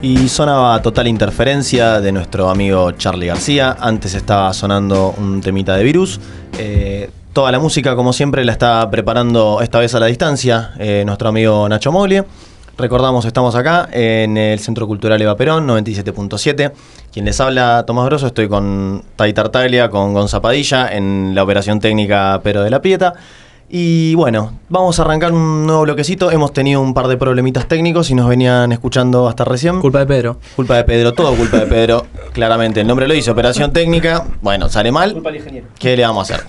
Y sonaba Total Interferencia de nuestro amigo Charlie García. Antes estaba sonando un temita de virus. Eh, toda la música, como siempre, la está preparando esta vez a la distancia eh, nuestro amigo Nacho Moglie. Recordamos, estamos acá en el Centro Cultural Eva Perón, 97.7. Quien les habla, Tomás Grosso, estoy con Tai Tartaglia, con Gonzapadilla en la operación técnica Pero de la Pieta. Y bueno, vamos a arrancar un nuevo bloquecito. Hemos tenido un par de problemitas técnicos y nos venían escuchando hasta recién. Culpa de Pedro. Culpa de Pedro, todo culpa de Pedro. Claramente, el nombre lo dice, operación técnica. Bueno, sale mal. Culpa del ingeniero. ¿Qué le vamos a hacer?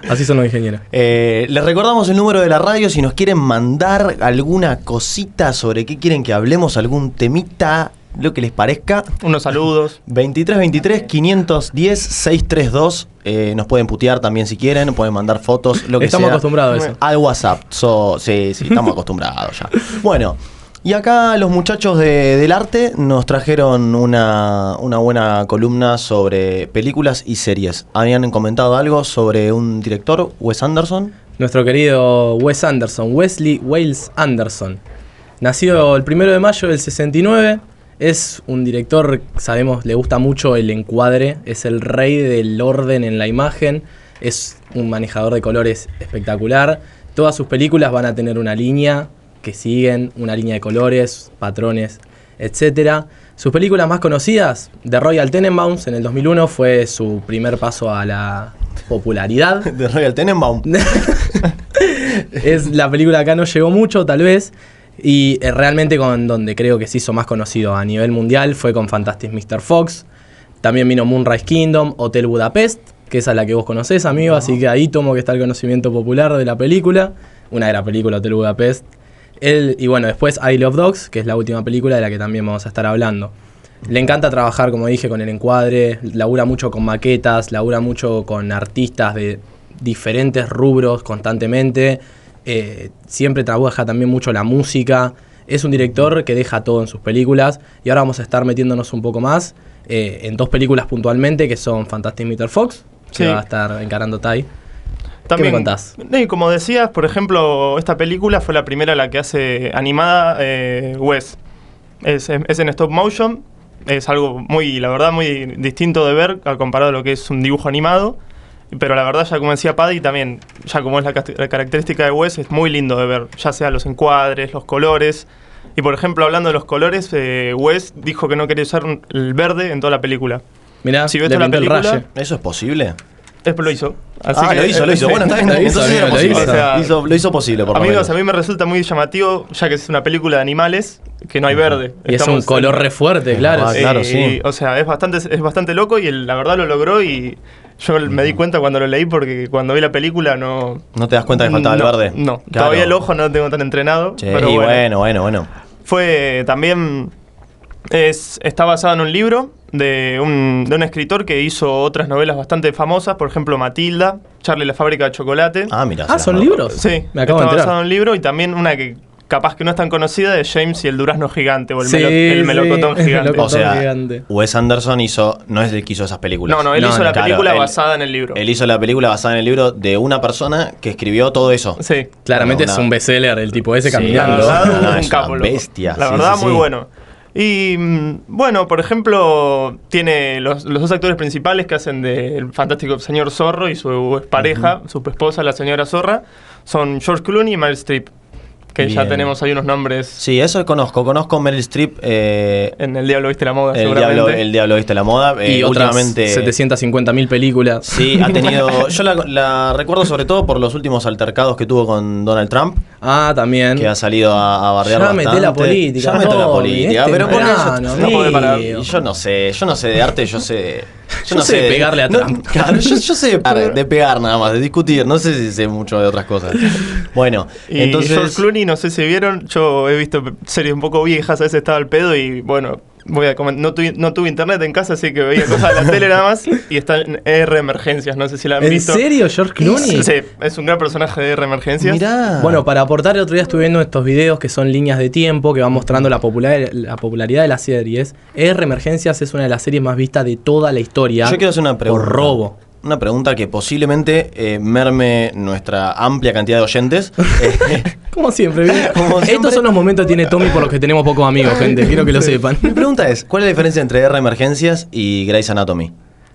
Así son los ingenieros. Eh, les recordamos el número de la radio si nos quieren mandar alguna cosita sobre qué quieren que hablemos, algún temita, lo que les parezca. Unos saludos. 2323 510 632. Eh, nos pueden putear también si quieren, pueden mandar fotos, lo que Estamos sea. acostumbrados a eso. Al WhatsApp. So, sí, sí, estamos acostumbrados ya. Bueno, y acá los muchachos de- del arte nos trajeron una, una buena columna sobre películas y series. Habían comentado algo sobre un director, Wes Anderson. Nuestro querido Wes Anderson, Wesley Wales Anderson. Nació el primero de mayo del 69. Es un director, sabemos, le gusta mucho el encuadre. Es el rey del orden en la imagen. Es un manejador de colores espectacular. Todas sus películas van a tener una línea que siguen, una línea de colores, patrones, etc. Sus películas más conocidas, The Royal Tenenbaums en el 2001, fue su primer paso a la popularidad. De Royal Tenenbaum. es la película acá no llegó mucho, tal vez. Y eh, realmente con donde creo que se hizo más conocido a nivel mundial fue con Fantastic Mr. Fox. También vino Moonrise Kingdom, Hotel Budapest, que esa es la que vos conocés, amigo. Así que ahí tomo que está el conocimiento popular de la película. Una gran película, Hotel Budapest. Él, y bueno, después I Love Dogs, que es la última película de la que también vamos a estar hablando. Le encanta trabajar, como dije, con el encuadre, labura mucho con maquetas, labura mucho con artistas de diferentes rubros constantemente. Eh, siempre trabaja también mucho la música. Es un director que deja todo en sus películas. Y ahora vamos a estar metiéndonos un poco más eh, en dos películas puntualmente, que son Fantastic Mr. Fox, que Sí. va a estar encarando Tai. También, me contás? Y como decías, por ejemplo, esta película fue la primera la que hace animada eh, Wes. Es, es en stop motion. Es algo muy, la verdad, muy distinto de ver comparado a lo que es un dibujo animado. Pero la verdad, ya como decía Paddy, también, ya como es la, característica de Wes, es muy lindo de ver. Ya sea los encuadres, los colores. Y por ejemplo, hablando de los colores, eh, Wes dijo que no quería usar el verde en toda la película. Mirá, Si ves le la película. ¿Eso es posible? Es, lo hizo. Así ah, que- lo hizo, lo hizo. Bueno, está bien. Lo hizo, Entonces lo posible. hizo. O sea, Hizo- lo hizo posible, por lo Amigos, menos. a mí me resulta muy llamativo, ya que es una película de animales, que no hay verde. Y es un color re fuerte, claro. Ah, claro, sí. O sea, es bastante, es bastante loco y la verdad lo logró y yo me di cuenta cuando lo leí porque cuando vi la película no... ¿No te das cuenta que faltaba no, el verde? No, Claro. todavía el ojo no lo tengo tan entrenado. Che, pero y bueno. bueno, bueno, bueno. Fue también... Es, está basado en un libro de un, de un escritor que hizo otras novelas bastante famosas, por ejemplo Matilda, Charlie la fábrica de chocolate. Ah, mira. Ah, ¿son libros? Sí, Me acabo de está enterar. basado en un libro y también una que capaz que no es tan conocida de James y el durazno gigante o el, Sí, melo- el sí, melocotón el gigante. melocotón. O sea, gigante. Wes Anderson hizo, no es el que hizo esas películas. No, no, él No, hizo no, la claro, película él- basada en el libro. Él hizo la película basada en el libro de una persona que escribió todo eso. Sí. Claramente Una- es un bestseller el tipo ese Sí, La caminando. verdad, No, no, un capo, bestia, La sí, verdad, sí, muy sí. bueno. Y mm, bueno, por ejemplo, tiene los, los dos actores principales que hacen del fantástico señor Zorro y su pareja, su esposa, la señora Zorra, son George Clooney y Meryl Streep. Que ya tenemos ahí unos nombres Sí, eso conozco. Conozco Meryl Streep, eh, en El Diablo Viste la Moda, el, seguramente. diablo, el Diablo Viste la Moda. eh, y últimamente. 750 mil películas. Sí, ha tenido. Yo la, la recuerdo sobre todo por los últimos altercados que tuvo con Donald Trump, Ah, también. que ha salido a, a bardear Ya bastante. meté la política, Ya meté la política. este pero verano, yo, no y yo no sé, yo no sé de arte, yo sé. Yo sé de pegarle a no, Trump. claro, yo, yo sé de pegar, de pegar nada más, de discutir. No sé si sé mucho de otras cosas. Bueno, Y entonces. George Clooney, no sé si vieron, yo he visto series un poco viejas, a veces estaba al pedo y bueno, voy a no, tuve, no tuve internet en casa, así que veía cosas de la tele nada más y está en R Emergencias, no sé si la han ¿En visto. serio, George Clooney? Sí, es un gran personaje de R Emergencias. Mirá. Bueno, para aportar, el otro día estuve viendo estos videos que son líneas de tiempo que van mostrando la, popular- la popularidad de las series. R Emergencias es una de las series más vistas de toda la historia. Yo quiero hacer una pregunta. Por robo. Una pregunta que posiblemente eh, merme nuestra amplia cantidad de oyentes. Como siempre. Como siempre. Estos son los momentos que tiene Tommy por los que tenemos pocos amigos, gente. Quiero que lo sepan. mi pregunta es, ¿cuál es la diferencia entre R Emergencias y Grey's Anatomy?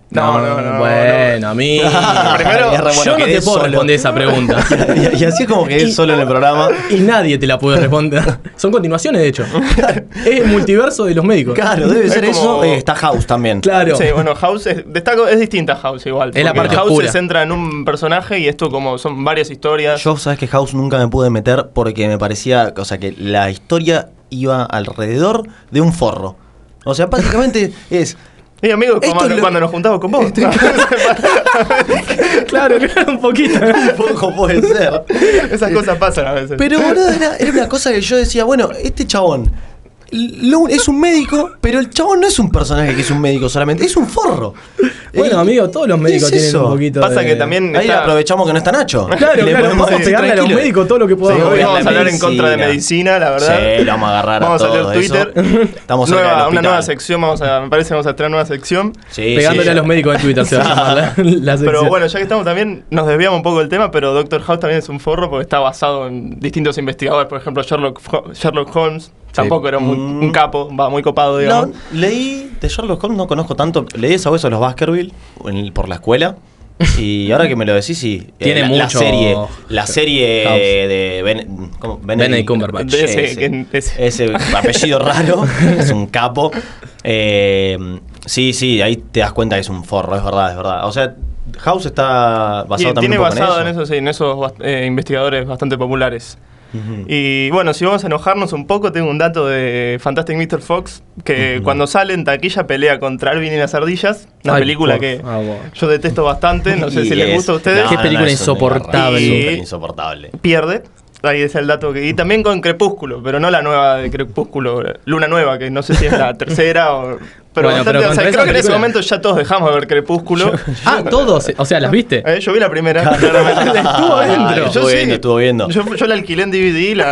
No, no, no, Bueno, a mí. Primero, yo no que te puedo solo. responder esa pregunta. y, y así es como que es solo en el programa. Y nadie te la puede responder. Son continuaciones, de hecho. Es el multiverso de los médicos. Claro, debe Es ser como- eso. Eh, está House también. Claro. Sí, bueno, House es, destaco, es distinta a House igual. Es la parte House oscura. se centra en un personaje y esto como son varias historias. Yo, sabes que House nunca me pude meter porque me parecía, o sea, que la historia iba alrededor de un forro. O sea, básicamente es. Y amigos, cuando, lo- cuando nos juntamos con vos. Claro, claro, un poquito. Poco puede ser. Esas cosas pasan a veces. Pero, boludo, era, era una cosa que yo decía, bueno, este chabón lo- es un médico, pero el chabón no es un personaje que es un médico solamente, es un forro. Bueno, Eh, amigo, todos los ¿qué médicos es tienen eso? un poquito Pasa de- que también Ahí está- aprovechamos que no está Nacho. Claro, le claro, decir, pegarle a los médicos todo lo que podamos. Sí, hoy vamos a hablar en contra de medicina, la verdad. Sí, lo vamos a agarrar Vamos a a todo Twitter. eso. Estamos cerca Nueva- del una nueva sección, vamos a, me parece que vamos a traer una nueva sección. Sí, Pegándole sí. a los médicos de Twitter se va a llamar la, la sección. Pero bueno, ya que estamos también, nos desviamos un poco del tema, pero Doctor House también es un forro porque está basado en distintos investigadores. Por ejemplo, Sherlock Holmes tampoco era muy- Mm. un capo, va muy copado, digamos. No, leí de Sherlock Holmes, no conozco tanto. Leí esa vez a los Baskerville en- por la escuela. Y ahora que me lo decís, sí. eh, Tiene la, la mucho serie, la serie House. de Ben- ¿cómo? Benedict Cumberbatch. De ese- ese, que- ese. ese apellido raro, es un capo. Eh, sí, sí, ahí te das cuenta que es un forro, es verdad, es verdad. O sea, House está Y basado también tiene un poco basado en en eso. eso, sí, en esos eh, investigadores bastante populares. Y bueno, si vamos a enojarnos un poco, tengo un dato de Fantastic Mr. Fox, que cuando sale en taquilla pelea contra Alvin y las ardillas, una Ay, película por que yo detesto bastante, no sé si les es- gusta a ustedes. Qué película insoportable. Y- insoportable. Pierde, ahí es el dato que... Y también con Crepúsculo, pero no la nueva de Crepúsculo, Luna Nueva, que no sé si es la tercera o... Pero, Bueno, bastante- pero o sea, creo que en ese momento ya todos dejamos de ver Crepúsculo. Ah, todos. O sea, ¿las viste? Eh, yo vi la primera, claramente. Estuvo adentro. Yo Estuvo sí. viendo, estuvo viendo. Yo, yo la alquilé en DVD y la,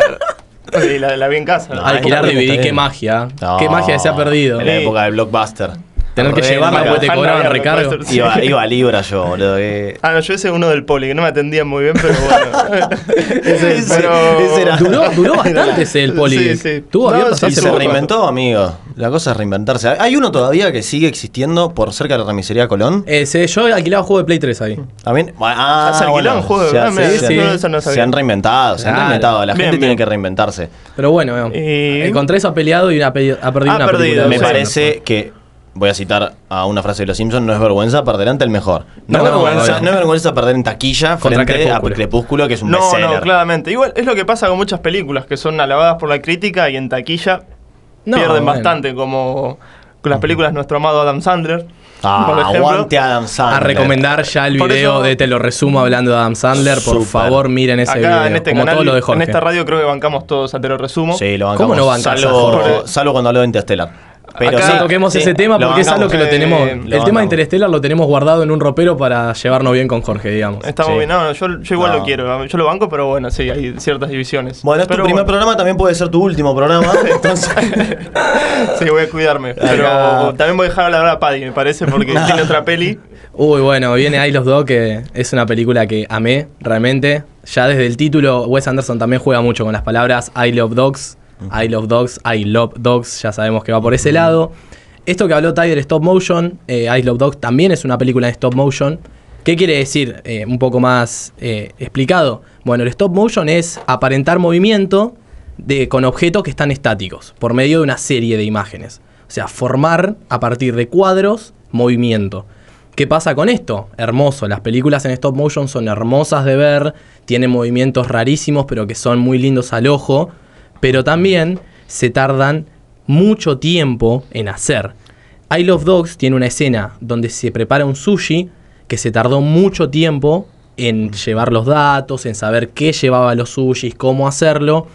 la, la vi en casa. No, Alquilar DVD, qué magia. No, Qué magia se ha perdido. En la época del blockbuster. Tener que Re llevarla loca. porque te cobraban recargo. Iba, iba a Libra yo, boludo. que- Ah, no, yo ese uno del poli, que no me atendían muy bien, pero bueno. Ese- pero- ese era- Duró, duró bastante ese el poli. Sí, sí. Tuvo No, sí, se poco. reinventó, amigo. La cosa es reinventarse. Hay uno todavía que sigue existiendo por cerca de la remisería Colón. Eh, sí, yo alquilaba juego de Play 3 ahí. También. Ah, ¿Se alquilaban juegos? se, Ah, se- me- se- no, se han reinventado, se han reinventado. La Bien, gente tiene que reinventarse. Pero bueno, Y- eh, contra eso ha peleado y ha, perdido Ha una perdido, película. Me parece que. Voy a citar a una frase de los Simpsons, no es vergüenza perder ante el mejor. No, No, es, vergüenza, obvio. no es vergüenza perder en taquilla Contra frente Crepúsculo. a Crepúsculo, que es un No, bestseller. no, claramente. Igual es lo que pasa con muchas películas que son alabadas por la crítica y en taquilla No, pierden bueno. bastante, como con las películas de nuestro amado Adam Sandler. Ah, por ejemplo. aguante Adam Sandler. A recomendar ya el Por video eso- de Te lo resumo hablando de Adam Sandler. Por favor, miren ese Acá video. en este como canal, todo lo de en esta radio creo que bancamos todos a te lo resumo. Sí, lo bancamos. ¿Cómo no bancas a salvo, salvo cuando habló de Interstellar. Pero Acá sí, toquemos sí, ese tema porque es algo que lo eh, tenemos. lo el tema de Interstellar lo tenemos guardado en un ropero para llevarnos bien con Jorge, digamos. Estamos Sí. bien, no, no, yo, yo igual No. lo quiero, yo lo banco, pero bueno, sí, hay ciertas divisiones. Bueno, es tu Pero primer bueno. programa, también puede ser tu último programa. Entonces, Sí, voy a cuidarme. Pero Acá. también voy a dejar hablar a Paddy, me parece, porque tiene otra peli. Uy, bueno, viene I Love Dog, que es una película que amé realmente. Ya desde el título, Wes Anderson también juega mucho con las palabras I Love Dogs, I Love Dogs, I Love Dogs, ya sabemos que va por ese lado. Esto que habló Tiger Stop Motion, eh, I Love Dogs también es una película en stop motion. ¿Qué quiere decir? Eh, un poco más eh, explicado. Bueno, el stop motion es aparentar movimiento de, con objetos que están estáticos, por medio de una serie de imágenes. O sea, formar a partir de cuadros movimiento. ¿Qué pasa con esto? Hermoso, las películas en stop motion son hermosas de ver, tienen movimientos rarísimos pero que son muy lindos al ojo, pero también se tardan mucho tiempo en hacer. I Love Dogs tiene una escena donde se prepara un sushi que se tardó mucho tiempo en llevar los datos, en saber qué llevaba los sushis, cómo hacerlo.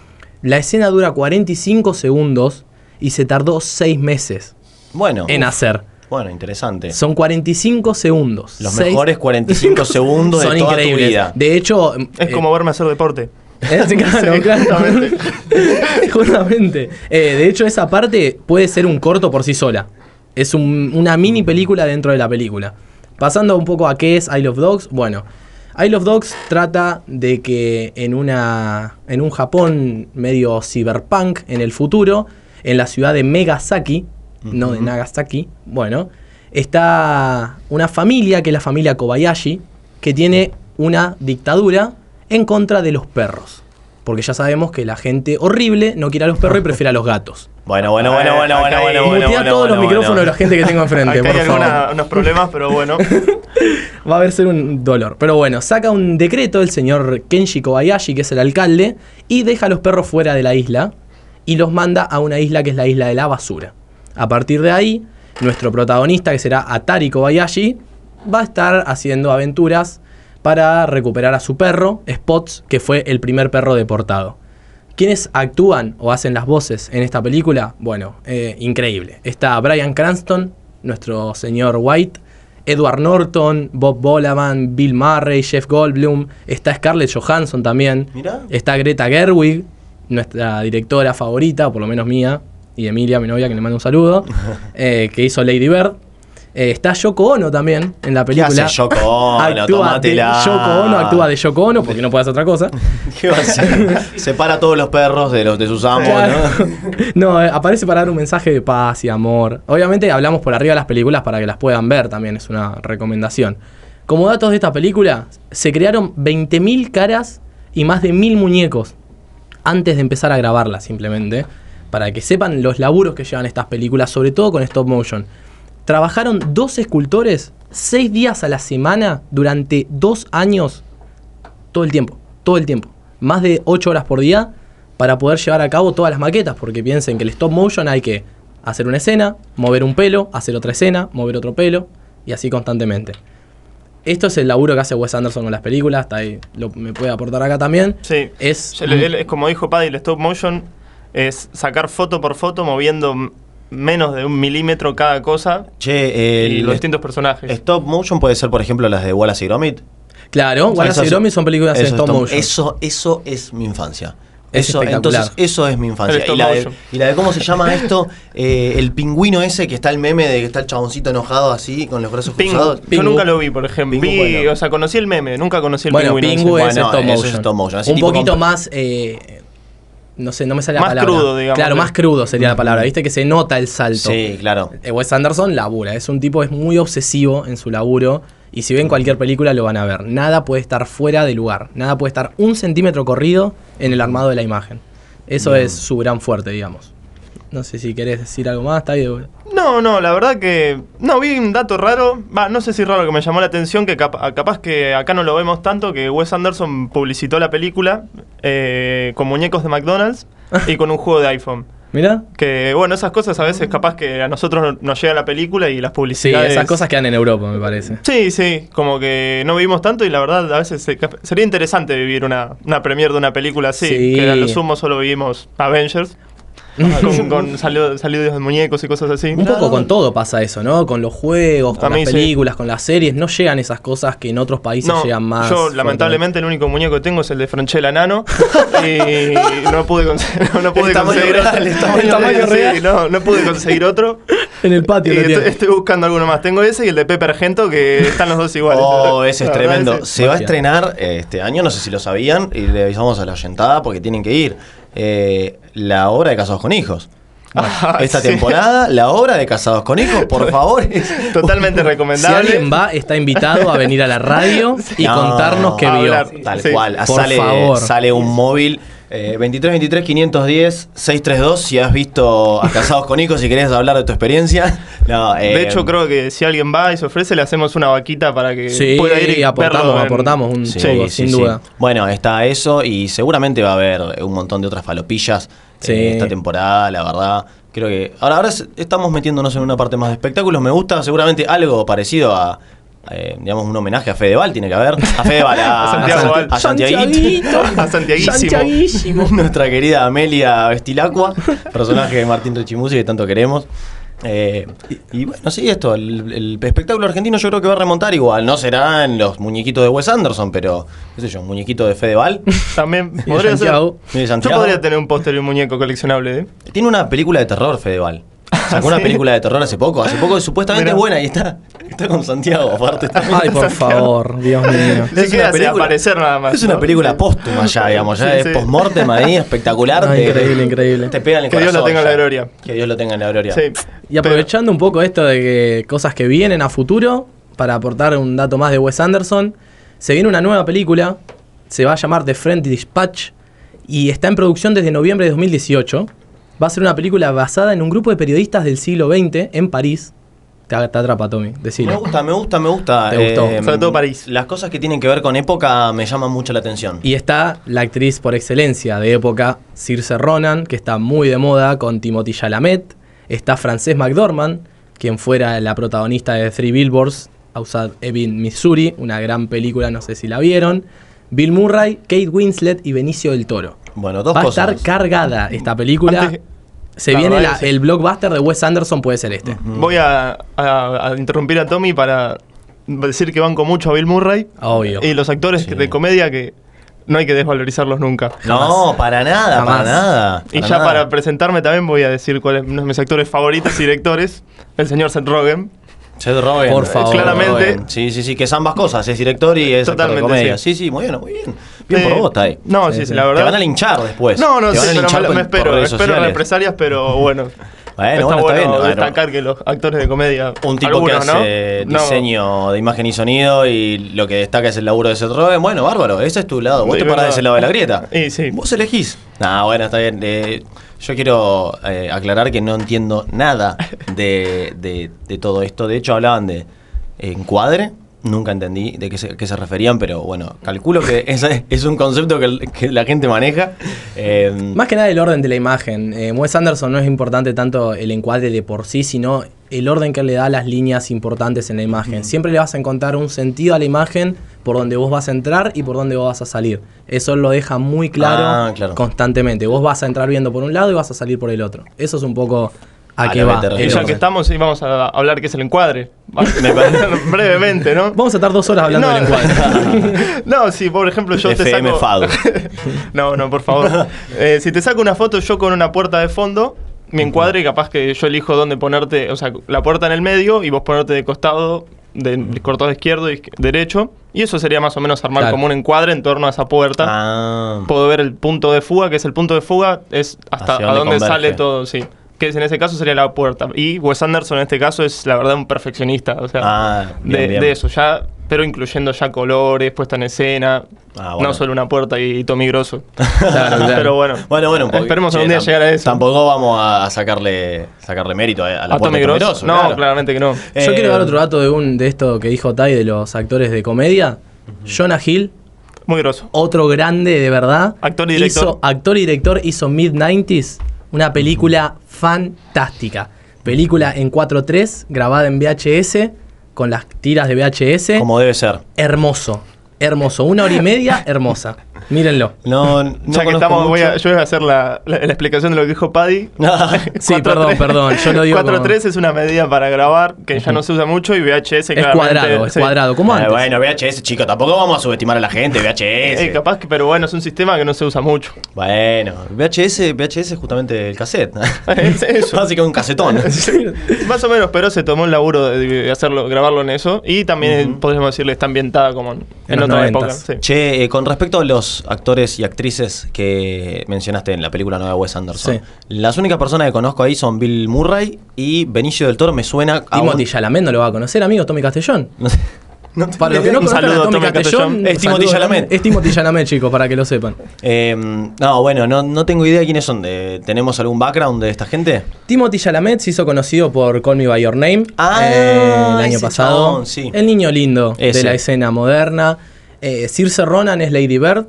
La escena dura 45 segundos y se tardó 6 meses bueno, en uf, hacer. bueno, interesante. Son 45 segundos. Los mejores 45 segundos de Son toda increíbles. tu vida. De hecho, Es eh, como verme hacer deporte. eh, sí, claro, Sí, claro. justamente. Justamente. Eh, de hecho, esa parte puede ser un corto por sí sola. Es un- una mini película dentro de la película. Pasando un poco a qué es I Love Dogs, bueno, I Love Dogs trata de que en, una, en un Japón medio cyberpunk en el futuro, en la ciudad de Megasaki, no de. Nagasaki, bueno, está una familia que es la familia Kobayashi, que tiene una dictadura en contra de los perros. Porque ya sabemos que la gente horrible no quiere a los perros y prefiere a los gatos. Bueno, bueno, bueno, bueno, bueno, bueno, bueno. Mutea bueno, todos los bueno, micrófonos bueno. de la gente que tengo enfrente, Acá por hay favor. alguna- unos problemas, pero bueno. Va a haber ser un dolor. Pero bueno, saca un decreto el señor Kenshi Kobayashi, que es el alcalde, y deja a los perros fuera de la isla y los manda a una isla que es la isla de la basura. A partir de ahí, nuestro protagonista, que será Atari Kobayashi, va a estar haciendo aventuras para recuperar a su perro, Spots, que fue el primer perro deportado. ¿Quiénes actúan o hacen las voces en esta película? Bueno, eh, increíble. Está Brian Cranston, nuestro señor White, Edward Norton, Bob Bolaman, Bill Murray, Jeff Goldblum, está Scarlett Johansson también, Mirá. está Greta Gerwig, nuestra directora favorita, por lo menos mía, y Emilia, mi novia, que le mando un saludo, eh, que hizo Lady Bird. Eh, está Yoko Ono también en la ¿Qué película. hace Yoko Ono? actúa de. Yoko Ono, actúa de Yoko Ono, porque no puede hacer otra cosa. ¿Qué va a hacer? Separa a todos los perros de los de sus amos, Claro. ¿no? No, eh, aparece para dar un mensaje de paz y amor. Obviamente hablamos por arriba de las películas para que las puedan ver también, es una recomendación. Como datos de esta película, se crearon 20.000 caras y más de 1.000 muñecos antes de empezar a grabarla simplemente, para que sepan los laburos que llevan estas películas, sobre todo con stop motion. Trabajaron dos escultores seis días a la semana durante dos años todo el tiempo, todo el tiempo. Más de 8 horas por día para poder llevar a cabo todas las maquetas, porque piensen que el stop motion hay que hacer una escena, mover un pelo, hacer otra escena, mover otro pelo, y así constantemente. Esto es el laburo que hace Wes Anderson con las películas, está ahí, lo, me puede aportar acá también. Sí. Es, es como dijo Paddy, el stop motion es sacar foto por foto moviendo menos de un milímetro cada cosa Che, y el los distintos personajes. stop motion puede ser, por ejemplo, las de Wallace y Gromit. claro, Wallace y Gromit son películas de eso stop motion. Eso, eso es mi infancia. Es eso, entonces, eso es mi infancia. Y la, de, motion. y la de cómo se llama esto, Eh, el pingüino ese que está el meme de que está el chaboncito enojado así, con los brazos Pingu. cruzados. Yo nunca lo vi, por ejemplo. Pingu, vi, bueno. o sea, conocí el meme, nunca conocí el bueno, pingüino. Pingu ese. es Bueno, stop es motion. stop motion, Un poquito más, eh, no sé, no me sale la Más palabra. crudo, digamos. Claro, más crudo sería la palabra, viste que se nota el salto. Sí, claro. Eh, Wes Anderson labura, es un tipo es muy obsesivo en su laburo y si ven cualquier película lo van a ver. Nada puede estar fuera de lugar, nada puede estar un centímetro corrido en el armado de la imagen. Eso Bien. es su gran fuerte, digamos. No sé si querés decir algo más, está bien. No, no, la verdad que. No, vi un dato raro. Va, no sé si raro que me llamó la atención, que capa- capaz que acá no lo vemos tanto, que Wes Anderson publicitó la película eh, con muñecos de McDonald's y con un juego de iPhone. Mira, Que bueno, esas cosas a veces capaz que a nosotros no- nos llega la película y las sí, publicidades. esas cosas quedan en Europa, me parece. Sí, sí, como que no vivimos tanto y la verdad a veces se- sería interesante vivir una, una premiere de una película así, Sí. que a lo sumo solo vivimos Avengers, con, con salido- salidos de muñecos y cosas así. Un poco con todo pasa eso, ¿no? Con los juegos, A con mí las sí. películas, con las series, no llegan esas cosas que en otros países No, llegan más. yo lamentablemente el único muñeco que tengo es el de Franchella Nano y no pude, no, no pude El conseguir real, el tamaño Sí, real. sí, no, no pude conseguir otro En el patio y lo estoy, buscando alguno más. Tengo ese y el de Pepe Argento que están los dos iguales. Oh, ese es tremendo. ese- Se va a estrenar eh, este año, no sé si lo sabían, y le avisamos a la oyentada porque tienen que ir. Eh, la obra de Casados con Hijos. Ah, Esta sí. temporada, la obra de Casados con Hijos, por favor. es- Totalmente Si recomendable. alguien va, está invitado a venir a la radio y No, contarnos qué vio. Tal Sí. cual. Por sale, favor. sale un móvil. Eh, 23 23 510 632 si has visto a Casados con Hijos y querés hablar de tu experiencia. No, eh, De hecho, creo que si alguien va y se ofrece, le hacemos una vaquita para que Sí, pueda ir y aportamos, en- aportamos un Sí, poco, sí, sin sí. duda. Bueno, está eso y seguramente va a haber un montón de otras falopillas Sí. eh, esta temporada, la verdad. Creo que ahora, ahora es- estamos metiéndonos en una parte más de espectáculos. Me gusta seguramente algo parecido a, eh, digamos, un homenaje a Fedeval, tiene que haber. A Fedeval, a, A Santiago a, a Santiaguito. A Santiaguísimo. Santiaguísimo. Nuestra querida Amelia Vestilacqua, personaje de Martín Rechimusi que tanto queremos. Eh, y, y bueno, sí, esto, el, el espectáculo argentino yo creo que va a remontar igual. No serán los muñequitos de Wes Anderson, pero, qué sé yo, un muñequito de Fedeval. También podría ser. Santiago. Yo podría tener un póster y un muñeco coleccionable. ¿eh? Tiene una película de terror, Fedeval. Sacó una película de terror hace poco. Hace poco supuestamente Mirá. es buena y está, está con Santiago aparte. Está- Ay, por favor, Dios mío. Es una película- aparecer nada más. Es una ¿no? película Sí. póstuma ya, digamos. Ya Sí, es sí. post-mortem ahí, espectacular. Te- increíble, increíble. Te pega en el Que Dios lo tenga en la gloria. Que Dios lo tenga en la gloria. Sí. Y aprovechando un poco esto de que cosas que vienen a futuro, para aportar un dato más de Wes Anderson, se viene una nueva película, se va a llamar The Friend Dispatch y está en producción desde noviembre de 2018. Va a ser una película basada en un grupo de periodistas del siglo XX en París. Te, te atrapa, Tommy, Me gusta, me gusta, me gusta. Te gustó. Sobre todo París. Las cosas que tienen que ver con época me llaman mucho la atención. Y está la actriz por excelencia de época, Circe Ronan, que está muy de moda con Timothy Chalamet. Está Frances McDormand, quien fuera la protagonista de Three Billboards, Outside Ebbing, Missouri, una gran película, no sé si la vieron. Bill Murray, Kate Winslet y Benicio del Toro. Bueno, dos Va a cosas. estar cargada esta película. Antes- Se Claro, viene la- el blockbuster de Wes Anderson, puede ser este. Voy a, a- a interrumpir a Tommy para decir que banco mucho a Bill Murray. Obvio. Y los actores Sí. de comedia que no hay que desvalorizarlos nunca. No, para nada, Jamás. para nada. Y para ya nada. para presentarme también voy a decir cuáles son mis actores favoritos y directores. El señor Seth Rogen. Seth Rogen. Por favor. Claramente. Rogen. Sí, sí, sí, que es ambas cosas. Es director y es actor de Totalmente, comedia. sí. Sí, sí, muy bien, muy bien. Bien por vos, está ahí. No, Sí, sí, sí. sí, la Te verdad. van a linchar después. No, no, Te sí, pero me, por- me espero, espero sociales. represalias, pero bueno. Bueno, está bueno, está bueno, bien, bueno. destacar que los actores de comedia. Un tipo algunos, que hace No. diseño de imagen y sonido y lo que destaca es el laburo de Seth Rogen. Bueno, bárbaro, ese es tu lado. Vos Sí, te parás de ese lado de la grieta. Y sí. Vos elegís. No, bueno, está bien. Eh, yo quiero eh, aclarar que no entiendo nada de, de- de todo esto. De hecho, hablaban de encuadre. Nunca entendí de qué se, qué se referían, pero bueno, calculo que ese es un concepto que, el- que la gente maneja. Eh, Más que nada el orden de la imagen. Eh, Wes Anderson no es importante tanto el encuadre de por sí, sino el orden que le da las líneas importantes en la imagen. Siempre le vas a encontrar un sentido a la imagen por donde vos vas a entrar y por donde vos vas a salir. Eso lo deja muy claro, Ah, claro. constantemente. Vos vas a entrar viendo por un lado y vas a salir por el otro. Eso es un poco a, qué va. Y ya que estamos, sí, vamos a hablar qué es el encuadre. Me parece- Brevemente, ¿no? Vamos a estar dos horas hablando No. del encuadre. no, sí, por ejemplo, yo te saco. Fado. no, no, por favor. Eh, si te saco una foto yo con una puerta de fondo, mi encuadre, capaz que yo elijo dónde ponerte, o sea, la puerta en el medio y vos ponerte de costado, de cortado izquierdo y derecho. Y eso sería más o menos armar Claro. como un encuadre en torno a esa puerta. Ah. Puedo ver el punto de fuga, que es el punto de fuga, es hasta a dónde dónde converge. sale todo, sí. Que es, en ese caso sería la puerta. Y Wes Anderson en este caso es la verdad un perfeccionista, o sea, Ah, bien, de, bien. de eso, ya, pero incluyendo ya colores, puesta en escena, Ah, bueno. no solo una puerta y Tommy Grosso. Claro, claro. Pero bueno, Bueno, bueno, esperemos algún día llegar a eso. Tampoco vamos a sacarle, sacarle mérito a, a la ¿A puerta Tommy Grosso? Grosso, No, claro. claramente que no. Eh, Yo quiero dar otro dato de, un, de esto que dijo Tai de los actores de comedia. Jonah Hill, Muy grosso. otro grande de verdad. Actor y director. Hizo, actor y director hizo Mid-90s, una película fantástica. Película en 4.3, grabada en VHS, con las tiras de VHS. Como debe ser. Hermoso, hermoso. Una hora y media, hermosa. Mírenlo. No, no ya que estamos, voy a, yo voy a hacer la, la- la explicación de lo que dijo Paddy. Sí, 4.3 perdón, perdón, yo lo digo como- 4.3 es una medida para grabar que ya no se usa mucho y VHS Es cuadrado, es sí. cuadrado. ¿Cómo Eh, antes? bueno, VHS, chicos, tampoco vamos a subestimar a la gente, VHS. Eh, capaz que, pero bueno, es un sistema que no se usa mucho. Bueno, VHS, VHS es justamente el cassette. Es eso. Básicamente un casetón. Más o menos, pero se tomó el laburo de, hacerlo, grabarlo en eso. Y también podríamos decirle está ambientada como en, En en los otra 90s. época. sí. Che, eh, con respecto a los actores y actrices que mencionaste en la película nueva de Wes Anderson, Sí. las únicas personas que conozco ahí son Bill Murray y Benicio del Toro me suena a Timothy un- Chalamet no lo va a conocer, amigo, Tommy Castellón. No Para los que no Un conozcan a saludo a Tommy Tommy Castellón, Castellón. Es Timothy Chalamet. Es Timothy Chalamet, chicos, para que lo sepan. Eh, no, bueno, no, no tengo idea de quiénes son. ¿Tenemos algún background de esta gente? Timothy Chalamet se hizo conocido por Call Me By Your Name Ah, eh, el año pasado. chabón, sí. El niño lindo Ese. de la escena moderna. Eh, Circe Ronan es Lady Bird.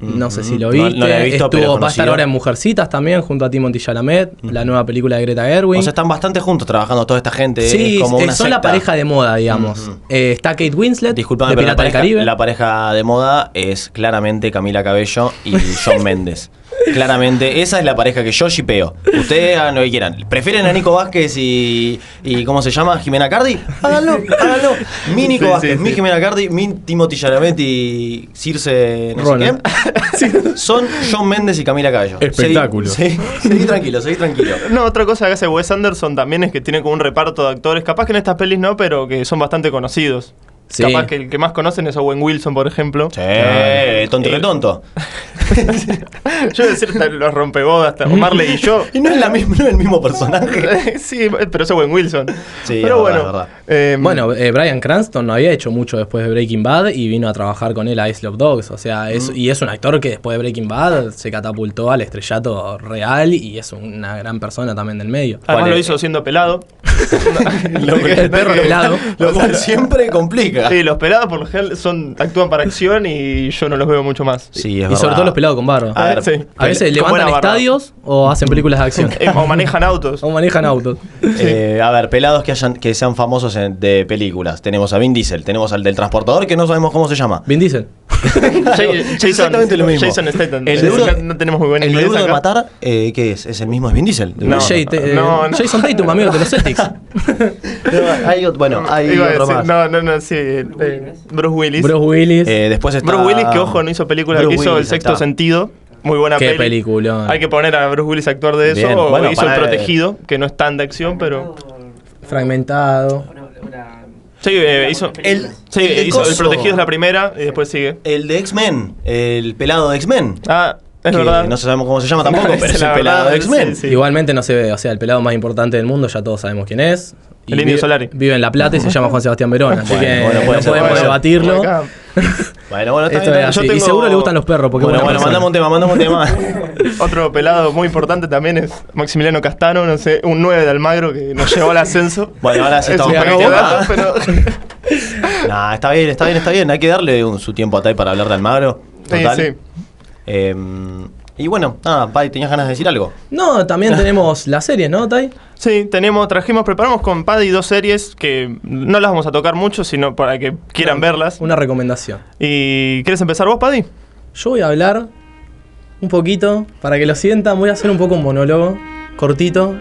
No sé si lo No- viste. no la he visto, Estuvo, pero va a estar ahora en Mujercitas también, junto a Timothy Chalamet, la nueva película de Greta Gerwig. O sea, están bastante juntos trabajando toda esta gente. sí, es como eh, una son la pareja de moda, digamos. Eh, está Kate Winslet, Disculpame, de pero la Pirata del pareja, Caribe. la pareja de moda es claramente Camila Cabello y John Méndez. Claramente, esa es la pareja que yo shipeo. Ustedes hagan lo que quieran. ¿Prefieren a Nico Vázquez y, y ¿cómo se llama? Jimena Cardi? Háganlo, háganlo. Mi Nico Sí, Vázquez, sí, mi sí. Jimena Cardi, mi Timothy Chalamet y Circe no sé qué. Son John Méndez y Camila Cabello. Espectáculo. Seguí, seguí- seguí tranquilo, seguí tranquilo. No, otra cosa que hace Wes Anderson también es que tiene como un reparto de actores, capaz que en estas pelis no, pero que son bastante conocidos. Sí. Capaz que el que más conocen es Owen Wilson, por ejemplo. Sí, tonto y retonto. Yo decir hasta los rompebodas, hasta Marley y yo. Y no es, la misma, no es el mismo personaje. sí, pero es Owen Wilson. Sí, pero es bueno. verdad, verdad. eh, Bueno, eh, Brian Cranston no había hecho mucho después de Breaking Bad y vino a trabajar con él a Isle of Dogs. O sea, es, y es un actor que después de Breaking Bad se catapultó al estrellato real y es una gran persona también del medio. además ¿cuál lo hizo siendo pelado. Lo que- El perro pelado. Lo cual siempre complica. Sí, los pelados por lo general son, actúan para acción y yo no los veo mucho más. Sí, es Y verdad. sobre todo los pelados con barba. A ver, Sí. A veces Con levantan barba. estadios o hacen películas de acción. O manejan autos. o manejan autos. Eh, a ver, pelados que hayan que sean famosos en- de películas. Tenemos a Vin Diesel, tenemos al del transportador que no sabemos cómo se llama. Vin Diesel. Jason- Exactamente lo mismo. Jason Statham. El duro- no, no tenemos muy buen El duro de matar, eh, ¿qué es? ¿Es el mismo de Vin Diesel? No. Jay- eh, no, no. Jason Tatum, amigo de los Celtics. No, hay bueno, hay otro decir- más. No, no, no, sí. eh, Bruce Willis. Bruce Willis. Eh, después está... Bruce Willis, que ojo, no hizo películas, Bruce hizo El Sexto está. Sentido. Muy buena Qué peli. peliculón. Hay que poner a Bruce Willis a actuar de eso. Bien, o bueno, hizo El Protegido, que no es tan de acción, pero. Fragmentado. Sí, eh, hizo. El- sí, el hizo El coso. Protegido es la primera y después sigue. El de X-Men, el pelado de X-Men. Ah, es que verdad. No sabemos cómo se llama tampoco, No, pero es el la pelado de X-Men. sí, sí. Igualmente no se ve, o sea, el pelado más importante del mundo, ya todos sabemos quién es. Y El Indio vive- Solari. Vive en La Plata y se llama Juan Sebastián Verón, así Bueno, que bueno, no ser, podemos debatirlo. Bueno, bueno, está Esto bien. yo Y seguro le gustan los perros, porque Bueno, bueno, persona. mandamos un tema, mandamos un tema. Otro pelado muy importante también es Maximiliano Castano, no sé, un 9 de Almagro que nos llevó al ascenso. Bueno, ahora sí Es estamos dato, pero. Nah, está bien, está bien, está bien. Hay que darle un- su tiempo a Tai para hablar de Almagro. Sí, Total. sí. Eh, y bueno, nada, Pai, ¿tenías ganas de decir algo? No, también tenemos las series, ¿no, Tai? Sí, tenemos, trajimos, preparamos con Paddy dos series que no las vamos a tocar mucho, sino para que quieran verlas. Una recomendación. ¿Y quieres empezar vos, Paddy? Yo voy a hablar un poquito, para que lo sientan, voy a hacer un poco un monólogo cortito,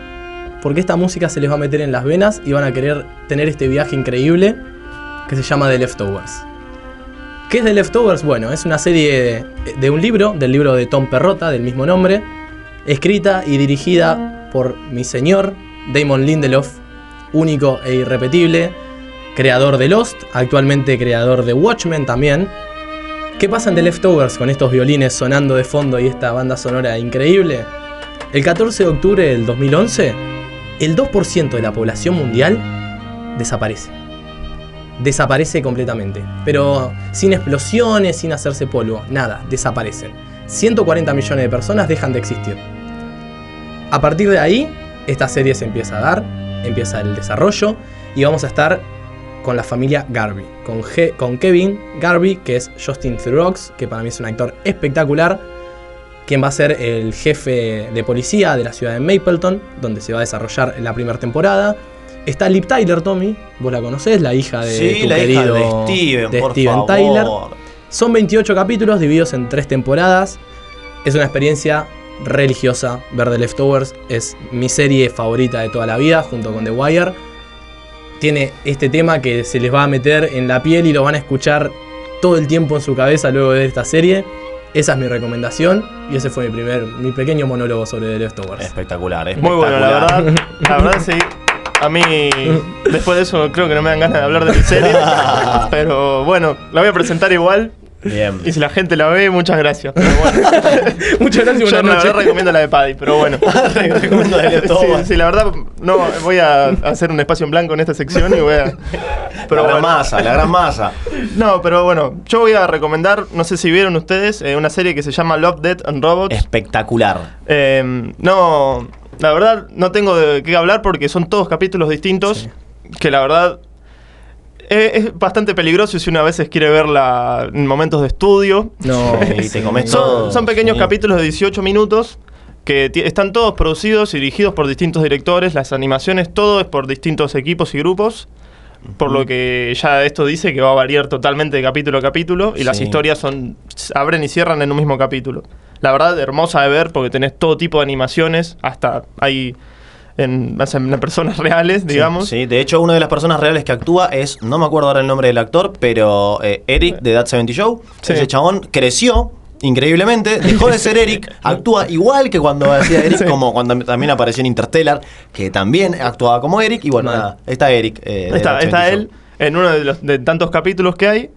porque esta música se les va a meter en las venas y van a querer tener este viaje increíble que se llama The Leftovers. ¿Qué es The Leftovers? Bueno, es una serie de, un libro, del libro de Tom Perrotta, del mismo nombre, escrita y dirigida por mi señor Damon Lindelof, único e irrepetible, creador de Lost, actualmente creador de Watchmen también. ¿Qué pasa en The Leftovers con estos violines sonando de fondo y esta banda sonora increíble? El 14 de octubre del 2011, el 2% de la población mundial desaparece. Desaparece completamente. Pero sin explosiones, sin hacerse polvo, nada, desaparecen. 140 millones de personas dejan de existir. A partir de ahí, esta serie se empieza a dar, empieza el desarrollo y vamos a estar con la familia Garvey, con, Ge- con Kevin Garvey, que es Justin Theroux, que para mí es un actor espectacular, quien va a ser el jefe de policía de la ciudad de Mapleton, donde se va a desarrollar la primera temporada. Está Liv Tyler, Tommy, vos la conocés, la hija de sí, tu la hija querido de Steven, de por Steven favor. Tyler. Son 28 capítulos divididos en tres temporadas. Es una experiencia religiosa. Ver The Leftovers es mi serie favorita de toda la vida, junto con The Wire. Tiene este tema que se les va a meter en la piel y lo van a escuchar todo el tiempo en su cabeza luego de ver esta serie. Esa es mi recomendación y ese fue mi primer, mi pequeño monólogo sobre The Leftovers. Espectacular, Muy bueno, la verdad. La verdad, sí. A mí, después de eso, creo que no me dan ganas de hablar de mi serie. Pero bueno, la voy a presentar igual. Bien. Y si la gente la ve, muchas gracias. Pero bueno. Muchas gracias, Yo buenas la verdad recomiendo la de Paddy, pero bueno. Recomiendo Sí, Leftovers. sí, la verdad, no, voy a hacer un espacio en blanco en esta sección y voy a. Pero la gran bueno. masa, la gran masa. No, pero bueno, yo voy a recomendar, no sé si vieron ustedes, eh, una serie que se llama Love, Death and Robots. Espectacular. Eh, no, la verdad no tengo de qué hablar porque son todos capítulos distintos Sí. que la verdad eh, es bastante peligroso si uno a veces quiere verla en momentos de estudio. No, Y te comes Son, todo. son pequeños Sí. capítulos de 18 minutos que están todos producidos y dirigidos por distintos directores, las animaciones, todo es por distintos equipos y grupos. por lo que ya esto dice que va a variar totalmente de capítulo a capítulo y las historias son abren y cierran en un mismo capítulo. La verdad, hermosa de ver porque tenés todo tipo de animaciones, hasta hay en, en personas reales, digamos. Sí, de hecho, una de las personas reales que actúa es, no me acuerdo ahora el nombre del actor, pero eh, Eric de That 70 Show. Sí. Ese chabón creció increíblemente, dejó de ser Eric, actúa igual que cuando hacía Eric, Sí. como cuando también apareció en Interstellar, que también actuaba como Eric. Y bueno, nada, está Eric. eh, está está 70 él en uno de los de tantos capítulos que hay.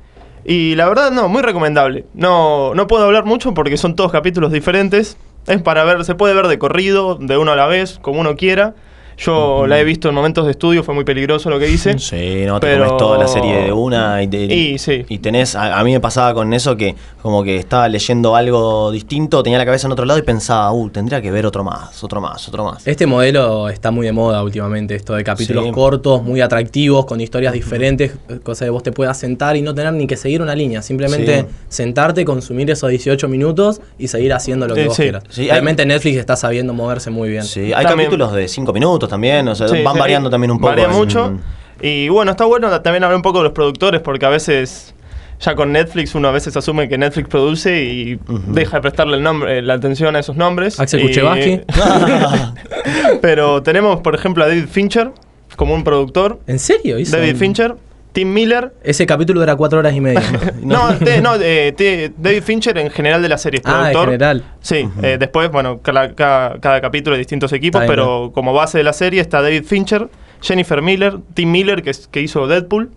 Y la verdad, no, muy recomendable. No, no puedo hablar mucho porque son todos capítulos diferentes. Es para ver, se puede ver de corrido, de uno a la vez, como uno quiera. Yo la he visto en momentos de estudio, fue muy peligroso lo que hice. Sí, no te Pero- comes toda la serie de una y, te- Y sí. y tenés, a, a mí me pasaba con eso que como que estaba leyendo algo distinto, tenía la cabeza en otro lado y pensaba, uh, tendría que ver otro más, otro más, otro más. Este modelo está muy de moda últimamente, esto de capítulos Sí. cortos, muy atractivos, con historias diferentes, eh, cosa de vos te puedas sentar y no tener ni que seguir una línea, simplemente Sí. sentarte, consumir esos 18 minutos y seguir haciendo lo que vos sí. quieras. Sí, hay- Realmente Netflix está sabiendo moverse muy bien. Sí, hay También- capítulos de 5 minutos también, o sea, Sí, van sí, variando también un poco. Varía en- mucho. Y bueno, está bueno también hablar un poco de los productores, porque a veces, ya con Netflix, uno a veces asume que Netflix produce y deja de prestarle el nombre, la atención a esos nombres. Axel Y- Kuchevaski. Pero tenemos, por ejemplo, a David Fincher como un productor. ¿En serio? Hizo David un- Fincher, Tim Miller. Ese capítulo dura cuatro horas y media. No, te- no, eh, te- David Fincher en general de la serie es ah, en productor. general. Sí, eh, después, bueno, cada, cada- cada capítulo de distintos equipos, Está bien, pero como base de la serie está David Fincher, Jennifer Miller, Tim Miller, que, es- que hizo Deadpool,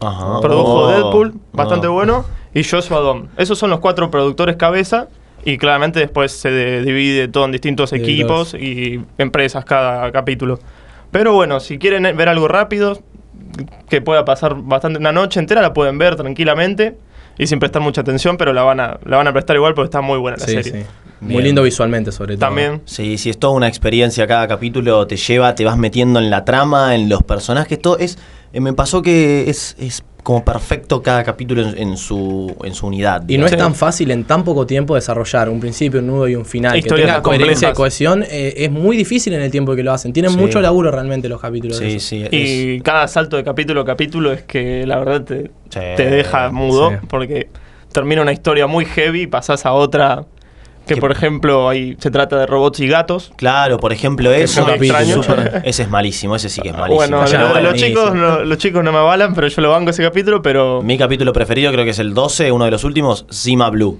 Ajá. produjo Oh, Deadpool, bastante no. bueno, y Joshua Dom. Esos son los cuatro productores cabeza, y claramente después se de- divide todo en distintos equipos y empresas cada capítulo. Pero bueno, si quieren ver algo rápido, que pueda pasar bastante una noche entera, la pueden ver tranquilamente. Y sin prestar mucha atención, pero la van a, la van a prestar igual porque está muy buena la Sí, serie. sí. Bien. Muy lindo visualmente, sobre todo. También. Sí, sí, es toda una experiencia. Cada capítulo te lleva, te vas metiendo en la trama, en los personajes. Todo es. eh, me pasó que es, es como perfecto cada capítulo en, en su, en su unidad. Y no es tan fácil en tan poco tiempo desarrollar un principio, un nudo y un final. Historias que tenga coherencia y cohesión eh, es muy difícil en el tiempo que lo hacen. Tienen Sí. mucho laburo realmente los capítulos. de Sí, sí. es- Y cada salto de capítulo a capítulo es que la verdad te, Sí. te deja mudo Sí. porque termina una historia muy heavy y pasás a otra que, Que- por ejemplo, ahí se trata de robots y gatos. Claro, por ejemplo, eso. súper- ese es malísimo, ese sí que es malísimo. Bueno, los, chicos, no- los chicos no me avalan, pero yo lo banco ese capítulo, pero Mi capítulo preferido creo que es el 12, uno de los últimos, Zima Blue.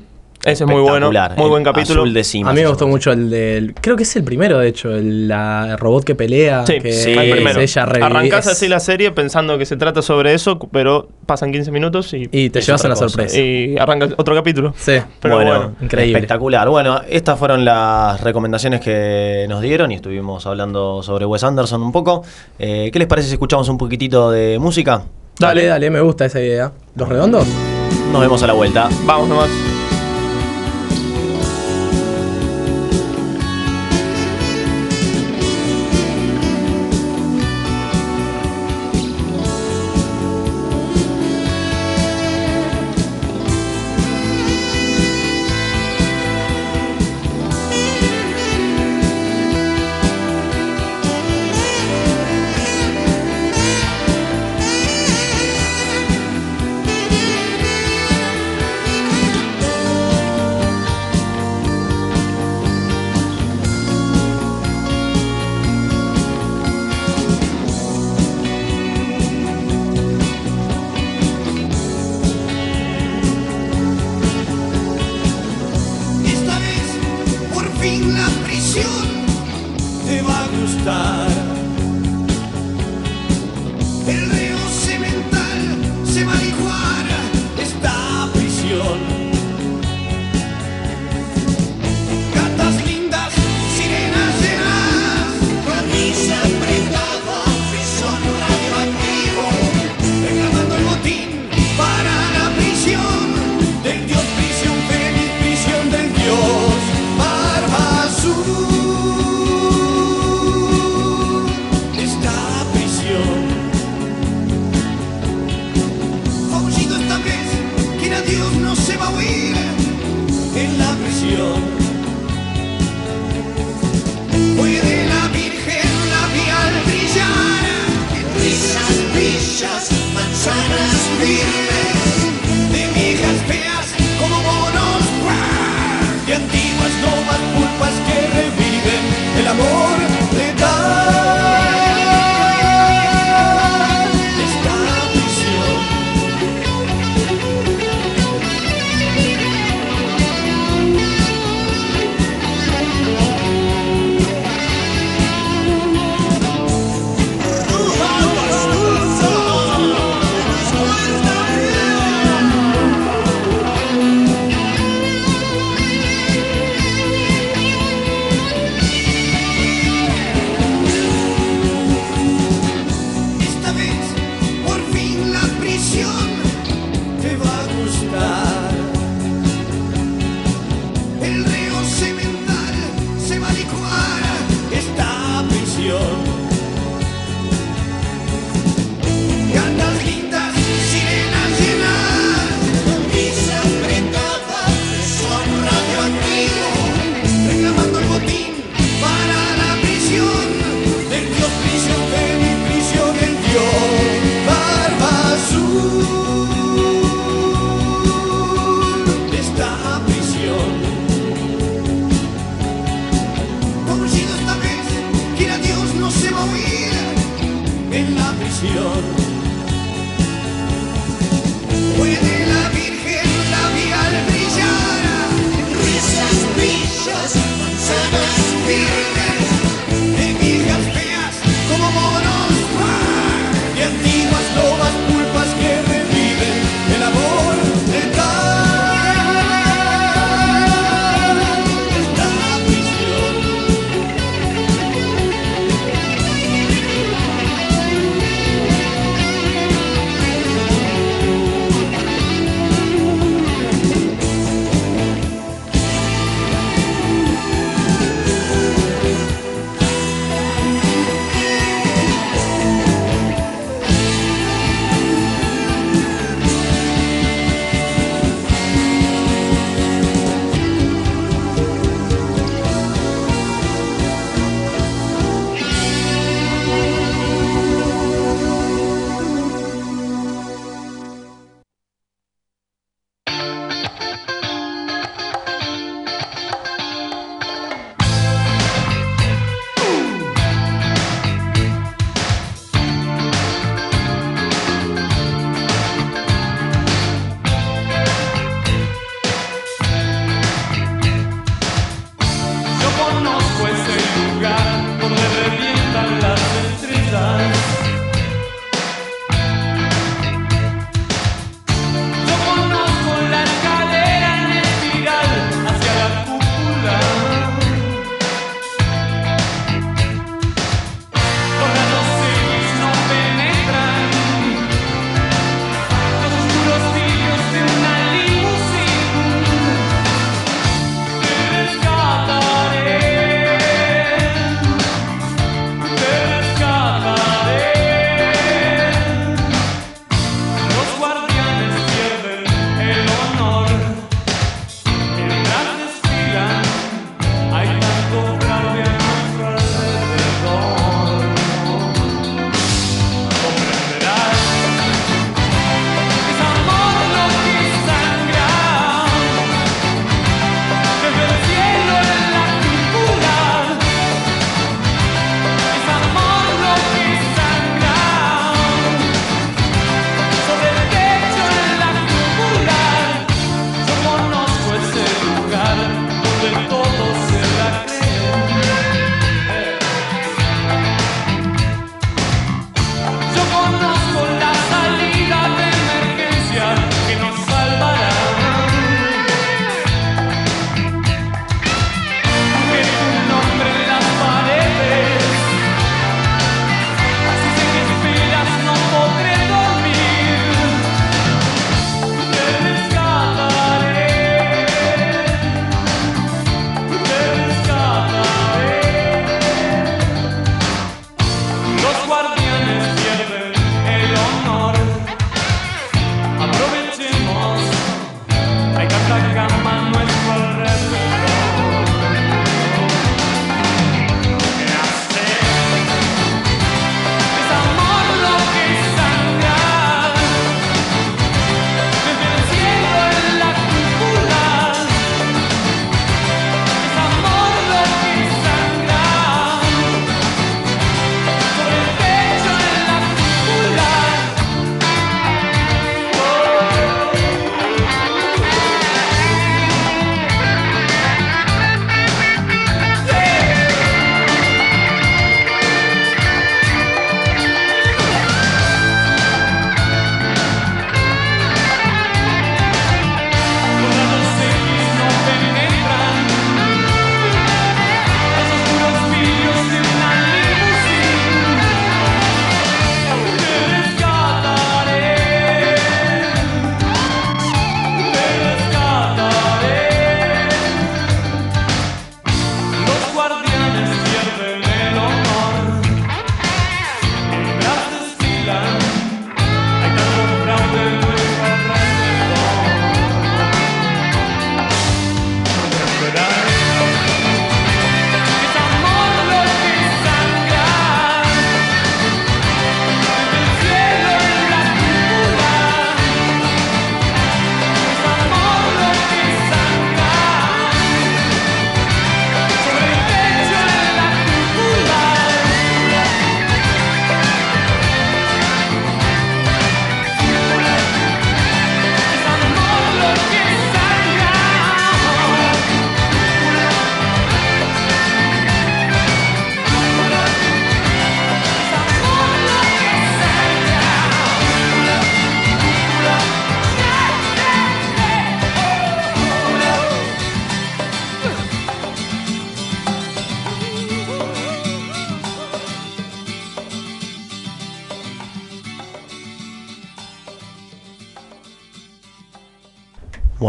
Ese es muy bueno. Espectacular, Muy buen capítulo. Azul de Zima. A mí me gustó mucho el del. Creo que es el primero, de hecho, el la, el robot que pelea. Sí, que sí, el primero. ella revive- Arrancás es- así la serie pensando que se trata sobre eso, pero pasan 15 minutos y, Y te llevas una cosa. sorpresa. y arranca otro capítulo. Sí. Pero bueno, bueno, increíble. Espectacular. Bueno, estas fueron las recomendaciones que nos dieron y estuvimos hablando sobre Wes Anderson un poco. Eh, ¿Qué les parece si escuchamos un poquitito de música? Dale, dale, me gusta esa idea. ¿Los redondos? Nos vemos a la vuelta. Vamos nomás.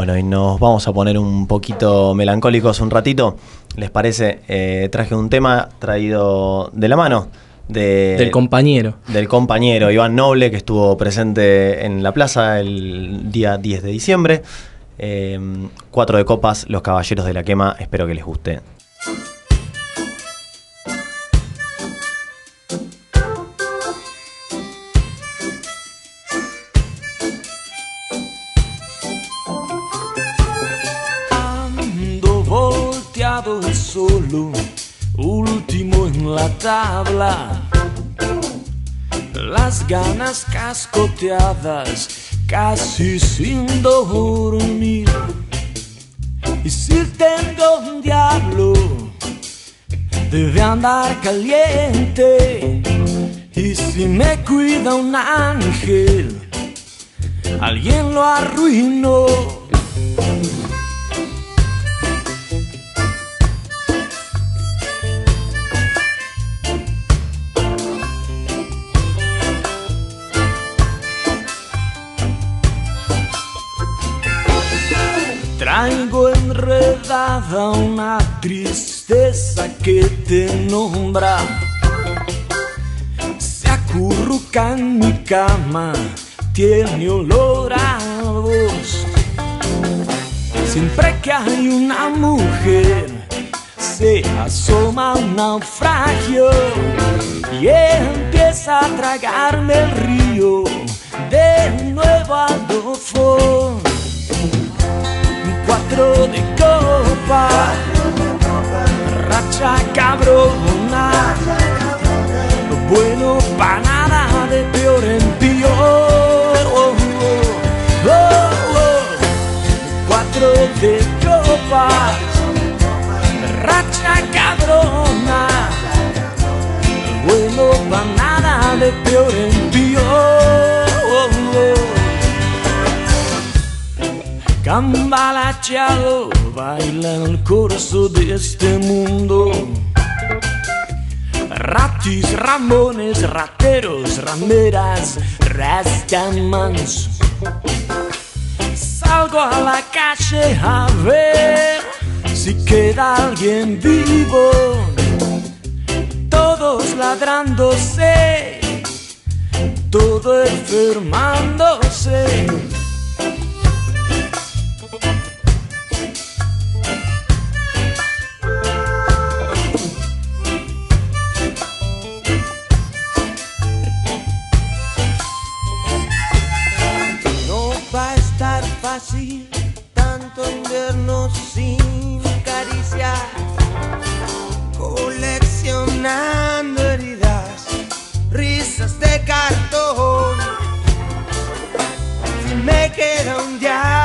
Bueno, y nos vamos a poner un poquito melancólicos un ratito. ¿Les parece? Eh, traje un tema traído de la mano de, Del compañero. del compañero Iván Noble, que estuvo presente en la plaza el día 10 de diciembre. Eh, cuatro de copas, Los Caballeros de la Quema. Espero que les guste. Tabla. Las ganas cascoteadas, casi sin dormir. Y si tengo un diablo, debe andar caliente. Y si me cuida un ángel, alguien lo arruinó. Una tristeza que te nombra. Se acurruca en mi cama, tiene olor a vos. Siempre que hay una mujer, se asoma un naufragio y empieza a tragarme el río de nuevo Adolfo cuatro de copa, racha cabrona, bueno pa' nada de peor en peor. Oh, oh, oh, oh. Cuatro de copa, racha cabrona, bueno pa' nada de peor en peor. Cambalacheado baila el curso de este mundo. Ratis, ramones, rateros, rameras, rastamans. Salgo a la calle a ver si queda alguien vivo. Todos ladrándose, todo enfermándose. Coleccionando heridas, risas de cartón. Si me queda un diablo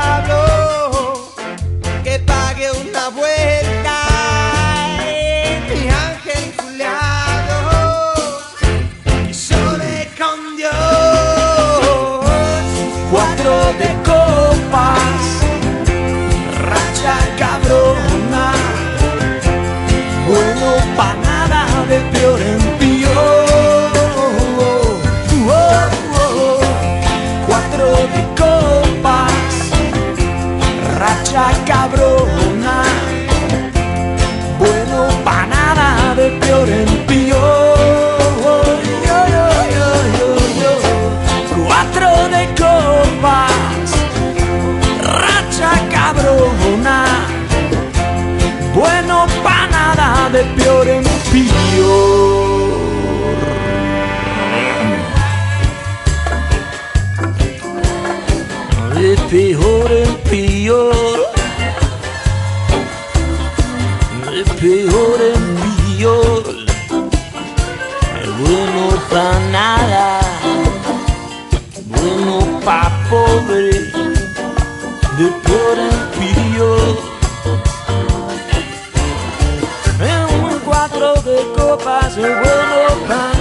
de copas, es bueno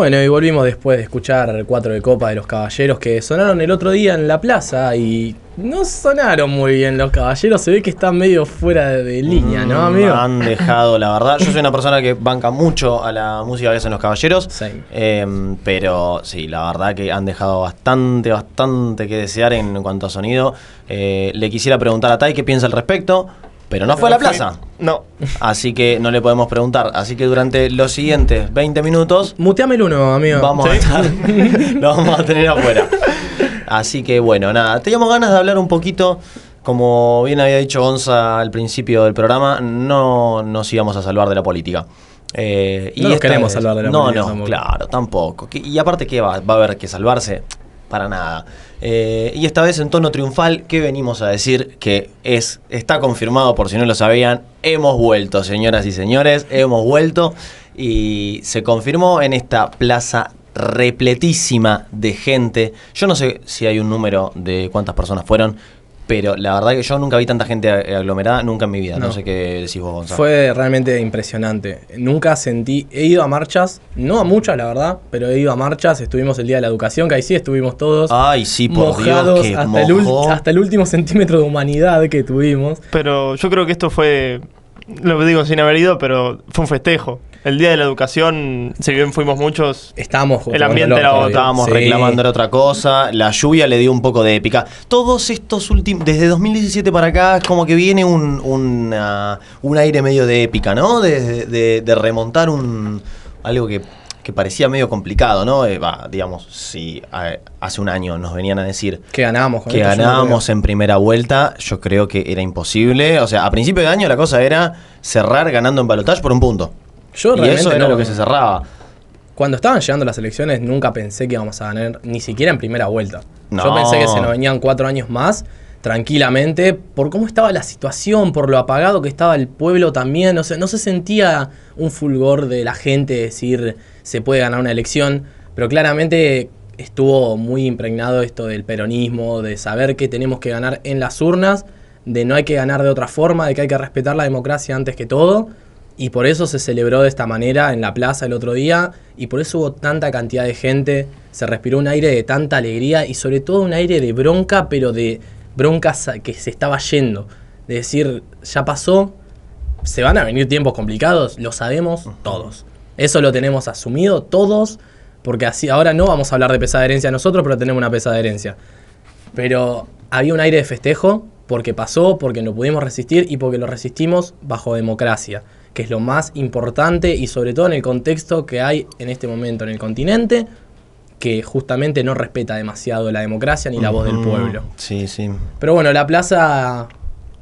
Bueno, y volvimos después de escuchar Cuatro de Copa de los Caballeros que sonaron el otro día en la plaza y no sonaron muy bien los Caballeros. Se ve que están medio fuera de, línea, ¿no, Mm, amigo? Han dejado, la verdad. Yo soy una persona que banca mucho a la música que hacen los caballeros. Same. Eh, pero sí, la verdad que han dejado bastante, bastante que desear en cuanto a sonido. Eh, le quisiera preguntar a Tai qué piensa al respecto, pero no fue a la plaza. No. Así que no le podemos preguntar. Así que durante los siguientes 20 minutos Muteame el uno, amigo. vamos a estar, lo vamos a tener afuera. Así que bueno, nada, teníamos ganas de hablar un poquito, como bien había dicho Gonza al principio del programa, no nos íbamos a salvar de la política. Eh, No nos esta queremos salvar de la no, política No, tampoco. claro, tampoco. ¿Qué- Y aparte, ¿qué va, va a haber que salvarse? Para nada. Eh, y esta vez en tono triunfal, ¿qué venimos a decir? Que es, está confirmado, por si no lo sabían, hemos vuelto, señoras y señores, hemos vuelto. Y se confirmó en esta plaza repletísima de gente. Yo no sé si hay un número de cuántas personas fueron, pero la verdad que yo nunca vi tanta gente a- aglomerada, nunca en mi vida. No, No. sé qué decís vos, Gonzalo. Fue realmente impresionante. Nunca sentí. He ido a marchas, no a muchas, la verdad, pero he ido a marchas. Estuvimos el día de la educación, que ahí sí estuvimos todos. Ay, sí, por mojados Dios, que hasta, el hasta el último centímetro de humanidad que tuvimos. Pero yo creo que esto fue, lo digo sin haber ido, pero fue un festejo. El día de la educación, si bien fuimos muchos, Estábamos El ambiente era otro, Estábamos Sí. reclamando era otra cosa, la lluvia le dio un poco de épica. Todos estos últimos, desde 2017 para acá, es como que viene un, una- un aire medio de épica, ¿no? De, de- de remontar un algo que, que parecía medio complicado, ¿no? Eh, digamos, si a- hace un año nos venían a decir Que ganábamos que ganábamos en primera vuelta, yo creo que era imposible. O sea, a principio de año la cosa era cerrar ganando en balotaje por un punto. Yo y realmente eso era no- lo que se cerraba. Cuando estaban llegando las elecciones, nunca pensé que íbamos a ganar, ni siquiera en primera vuelta. No. Yo pensé que se nos venían cuatro años más, tranquilamente, por cómo estaba la situación, por lo apagado que estaba el pueblo también. O sea, no se sentía un fulgor de la gente decir se puede ganar una elección, pero claramente estuvo muy impregnado esto del peronismo, de saber que tenemos que ganar en las urnas, de no hay que ganar de otra forma, de que hay que respetar la democracia antes que todo. Y por eso se celebró de esta manera en la plaza el otro día y por eso hubo tanta cantidad de gente, se respiró un aire de tanta alegría y sobre todo un aire de bronca, pero de bronca sa- que se estaba yendo. De decir, ya pasó, se van a venir tiempos complicados, lo sabemos todos. Eso lo tenemos asumido todos, porque así ahora no vamos a hablar de pesada herencia nosotros, pero tenemos una pesada herencia. Pero había un aire de festejo porque pasó, porque no pudimos resistir y porque lo resistimos bajo democracia, que es lo más importante y sobre todo en el contexto que hay en este momento en el continente, que justamente no respeta demasiado la democracia ni la voz del pueblo. Sí, sí. Pero bueno, la plaza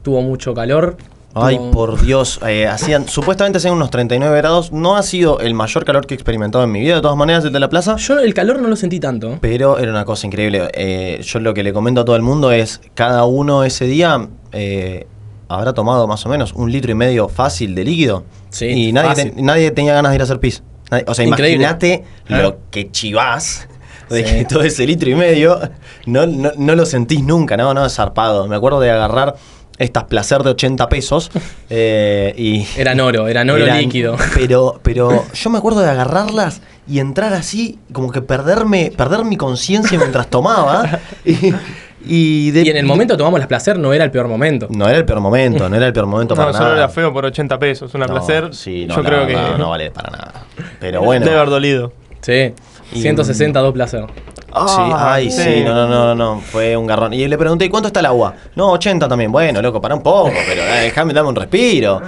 tuvo mucho calor. Ay, tuvo- por Dios. eh, hacían, supuestamente hacían unos 39 grados. No ha sido el mayor calor que he experimentado en mi vida, de todas maneras, el de la plaza. Yo el calor no lo sentí tanto. Pero era una cosa increíble. Eh, yo lo que le comento a todo el mundo es, cada uno ese día eh, habrá tomado más o menos un litro y medio fácil de líquido. Sí, y nadie, te- nadie tenía ganas de ir a hacer pis. O sea, imagínate lo que chivás de Sí. que todo ese litro y medio no, no, no lo sentís nunca, no, no, es zarpado. Me acuerdo de agarrar estas placer de 80 pesos eh, y... Eran oro, eran oro Eran- líquido. Pero, pero yo me acuerdo de agarrarlas y entrar así, como que perderme, perder mi conciencia mientras tomaba. Y, y de- Y en el momento tomamos las placer, no era el peor momento. No era el peor momento, no era el peor momento para no, solo nada. era feo por 80 pesos. Una No, placer, Sí, no, yo creo que no vale para nada. Pero bueno. debe haber dolido. Sí. Y- 162 placer. Sí, Ah, ay, sí, sí. no, no, no, no, no, fue un garrón. Y le pregunté, ¿y ¿cuánto está el agua? No, 80 también. Bueno, loco, para un poco, pero eh, déjame, dame un respiro.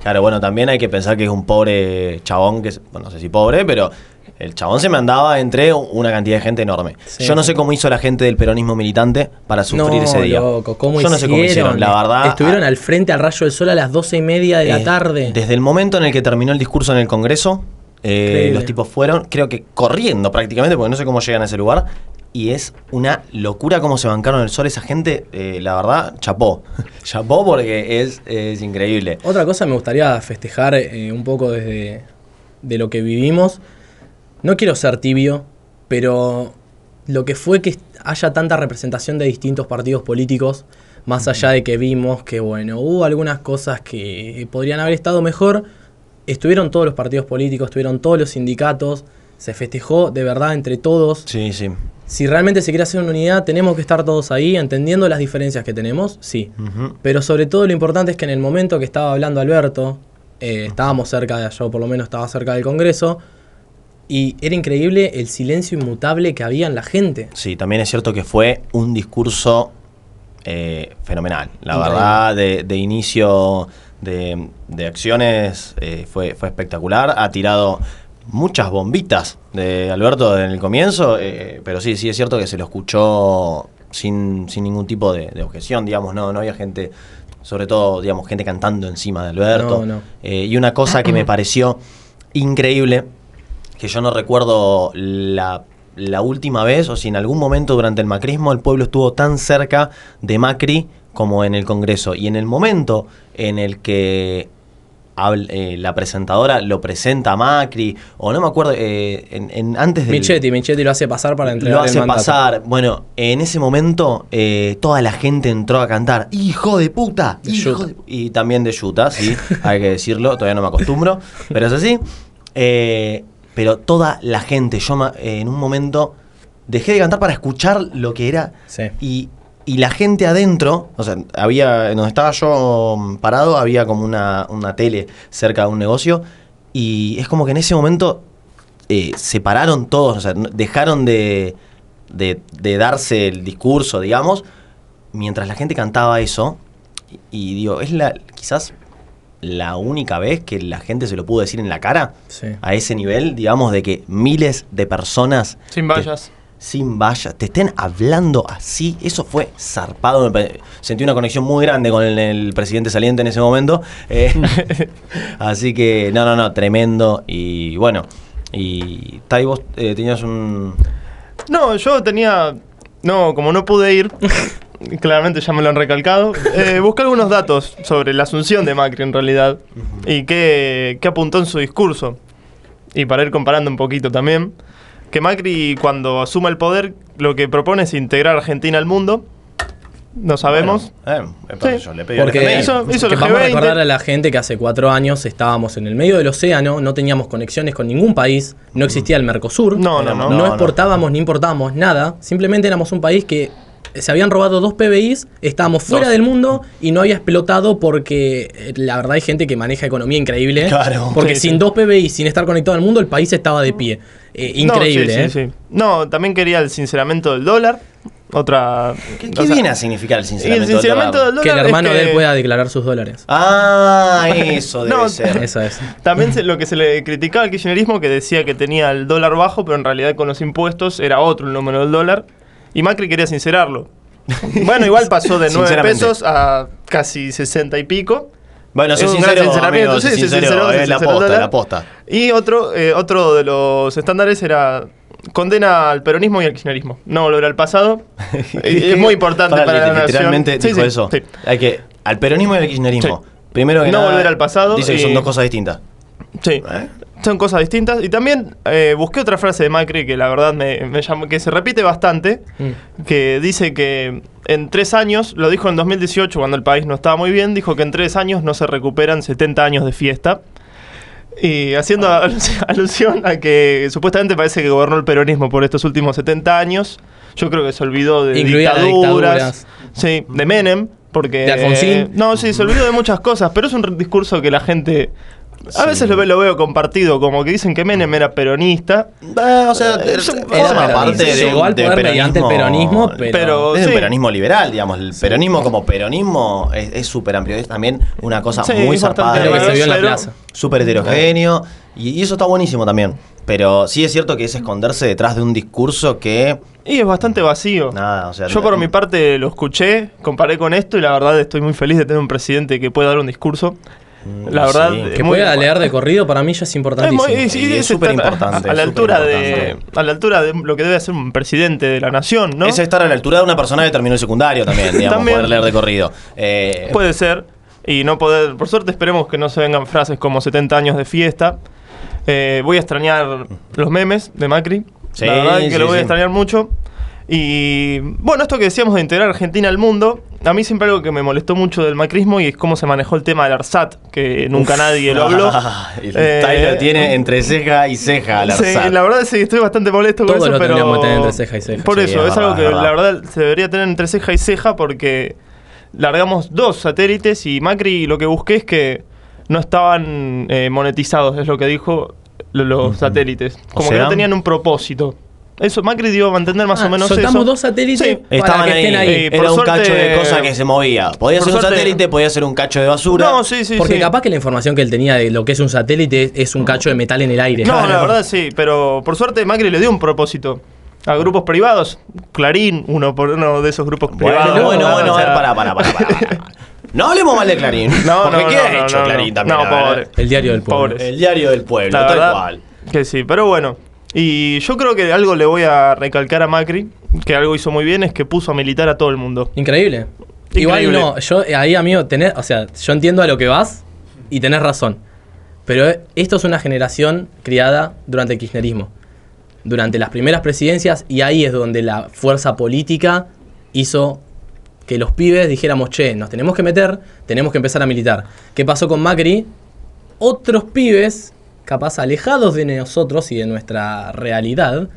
Claro, bueno, también hay que pensar que es un pobre chabón, que es- bueno, no sé si pobre, pero el chabón se me andaba entre una cantidad de gente enorme. Sí. Yo no sé cómo hizo la gente del peronismo militante para sufrir no, ese día. loco, ¿cómo Yo no sé cómo hicieron, la verdad. Estuvieron al frente al rayo del sol a las 12 y media de la Eh, tarde. Desde el momento en el que terminó el discurso en el Congreso, eh, los tipos fueron, creo que corriendo prácticamente, porque no sé cómo llegan a ese lugar. Y es una locura cómo se bancaron el sol esa gente. eh, la verdad, chapó. chapó porque es, es increíble. Otra cosa me gustaría festejar eh, un poco desde de lo que vivimos. No quiero ser tibio, pero lo que fue que haya tanta representación de distintos partidos políticos, más allá de que vimos que, bueno, hubo algunas cosas que podrían haber estado mejor, estuvieron todos los partidos políticos, estuvieron todos los sindicatos, Se festejó de verdad entre todos. Sí, sí. Si realmente se quiere hacer una unidad, tenemos que estar todos ahí, entendiendo las diferencias que tenemos, sí. Pero sobre todo lo importante es que en el momento que estaba hablando Alberto, eh, estábamos cerca, de, yo por lo menos estaba cerca del Congreso, y era increíble el silencio inmutable que había en la gente. Sí, también es cierto que fue un discurso eh, fenomenal. La Increíble. verdad, de, de inicio de, de acciones eh, fue, fue espectacular. Ha tirado muchas bombitas de Alberto en el comienzo, eh, pero sí, sí es cierto que se lo escuchó sin, sin ningún tipo de, de objeción, digamos, no, no había gente, sobre todo, digamos, gente cantando encima de Alberto. No, no. Eh, y una cosa que me pareció increíble, que yo no recuerdo la, la última vez, o si en algún momento durante el macrismo el pueblo estuvo tan cerca de Macri como en el Congreso. Y en el momento en el que eh, la presentadora lo presenta a Macri, o no me acuerdo, eh, en, en- antes de... Michetti, Michetti lo hace pasar para entregar Lo hace el pasar. Bueno, en ese momento eh, toda la gente entró a cantar ¡Hijo de puta! De hijo Utah. de pu-". Y también de Utah, sí, hay que decirlo, todavía no me acostumbro, pero es así. Pero toda la gente, yo en un momento dejé de cantar para escuchar lo que era Sí. y, y la gente adentro, o sea, había, donde estaba yo mm, parado, había como una, una tele cerca de un negocio. Y es como que en ese momento eh, se pararon todos, o sea, dejaron de, de, de darse el discurso, digamos, mientras la gente cantaba eso. Y, y digo, es la quizás la única vez que la gente se lo pudo decir en la cara Sí. a ese nivel, digamos, de que miles de personas Sin vallas. Sin vallas, te estén hablando así, eso fue zarpado. Sentí una conexión muy grande con el, el presidente saliente en ese momento. eh, así que, no, no, no, tremendo. Y bueno, y Tai, vos eh, tenías un. No, yo tenía. No, como no pude ir, claramente ya me lo han recalcado. eh, busqué algunos datos sobre la asunción de Macri en realidad y qué, qué apuntó en su discurso. Y para ir comparando un poquito también, que Macri cuando asuma el poder lo que propone es integrar a Argentina al mundo. No sabemos. Bueno, eh, entonces Sí. yo le pedí Porque FMI. Hizo- hizo que vamos a G20. recordar a la gente que hace cuatro años estábamos en el medio del océano, no teníamos conexiones con ningún país, no existía el Mercosur, No, no, no. no, No, no. exportábamos ni importábamos nada, simplemente éramos un país que se habían robado dos PBIs, estábamos fuera Dos. del mundo y no había explotado porque eh, la verdad hay gente que maneja economía increíble. Claro. Porque Sí, sin sí. dos PBI, sin estar conectado al mundo, el país estaba de pie. Eh, increíble, No, ¿eh? sí, sí, sí. No, también quería el sinceramiento del dólar. Otra. ¿Qué, o qué sea, viene a significar el sinceramiento, el sinceramiento del dólar? Que el es hermano de él pueda declarar sus dólares. Ah, eso debe No, ser. Eso es. También se- lo que se le criticaba al kirchnerismo que decía que tenía el dólar bajo, pero en realidad con los impuestos era otro el número del dólar. Y Macri quería sincerarlo. Bueno, igual pasó de 9 Sinceramente. pesos a casi 60 y pico. Bueno, Es un gran sinceramiento, amigo, sí, sincero, sinceró, se es la posta, la posta. Y otro, eh, otro de los estándares era condena al peronismo y al kirchnerismo. No volver al pasado. Es muy importante para la nación. Literalmente Sí, dijo sí, eso. sí. Hay que, al peronismo y al kirchnerismo. Primero que No nada, volver al pasado Dice que son dos cosas distintas. Sí. ¿Eh? Son cosas distintas. Y también eh, busqué otra frase de Macri que la verdad me, me llamó, que se repite bastante, Mm. que dice que en tres años, lo dijo en 2018 cuando el país no estaba muy bien, dijo que en tres años no se recuperan 70 años de fiesta. Y haciendo Ah. alu- alusión a que supuestamente parece que gobernó el peronismo por estos últimos 70 años, yo creo que se olvidó de dictaduras, dictaduras. sí, de Menem, porque... ¿De Alfonsín? no, sí, se olvidó de muchas cosas, pero es un discurso que la gente... A Sí. veces lo, lo veo compartido, como que dicen que Menem era peronista. Ah, o sea, Eh, forma parte de, llegó al de poder mediante el peronismo, pero- Pero- es un sí. peronismo liberal, digamos. El peronismo como peronismo es súper amplio. Es también una cosa Sí, muy zarpada. Que se vio en la plaza. Súper heterogéneo. Y, y eso está buenísimo también. Pero sí es cierto que es esconderse detrás de un discurso que. Y es bastante vacío. Nada, o sea. Yo por mi parte lo escuché, comparé con esto y la verdad estoy muy feliz de tener un presidente que pueda dar un discurso. Mm, La verdad, sí. es Que pueda leer de corrido para mí ya es Es importantísimo. muy- sí, Y es es súper importante, A, a la altura de, a la altura de lo que debe ser un presidente de la nación, ¿no? Es estar a la altura de una persona que terminó el secundario también, digamos, También. poder leer de corrido. Eh, Puede ser. Y no poder. Por suerte, esperemos que no se vengan frases como 70 años de fiesta. Eh, voy a extrañar los memes de Macri. Sí, la verdad que sí, lo voy sí. a extrañar mucho. Y bueno, esto que decíamos de integrar Argentina al mundo, a mí siempre algo que me molestó mucho del macrismo y es cómo se manejó el tema del ARSAT, que nunca nadie lo habló. y Eh, Tyler tiene entre ceja y ceja la Sí, la verdad sí, estoy bastante molesto con eso, lo pero... tener entre ceja y ceja. Por Sí, eso, es es, algo que la verdad. se debería tener entre ceja y ceja porque largamos dos satélites y Macri lo que busqué es que no estaban eh, monetizados, es lo que dijo lo- los satélites. O Como que no tenían un propósito. Eso, Macri dio a mantener más Ah, o menos soltamos eso. dos satélites Sí. para Estaban que ahí, estén ahí. Eh, era por un suerte- cacho de cosa que se movía. Podía ser un suerte- satélite, podía ser un cacho de basura. No, sí, sí, Porque sí. capaz que la información que él tenía de lo que es un satélite es un cacho de metal en el aire. No, la verdad sí, pero por suerte Macri le dio un propósito. A grupos privados, Clarín, uno por uno de esos grupos Bueno, privados. bueno, bueno, o a ver, sea, pará, pará, pará, pará. No hablemos mal de Clarín. No, porque no, ¿qué no, ha no, hecho no, Clarín no. también? No, pobre. El diario del pueblo. Pobres. El diario del pueblo, La tal verdad cual. Que sí, pero bueno. Y yo creo que algo le voy a recalcar a Macri, que algo hizo muy bien, es que puso a militar a todo el mundo. Increíble. Increíble. Igual no, yo ahí, amigo, tenés, o sea, yo entiendo a lo que vas y tenés razón. Pero esto es una generación criada durante el kirchnerismo. Durante las primeras presidencias, y ahí es donde la fuerza política hizo que los pibes dijéramos, che, nos tenemos que meter, tenemos que empezar a militar. ¿Qué pasó con Macri? Otros pibes, capaz alejados de nosotros y de nuestra realidad,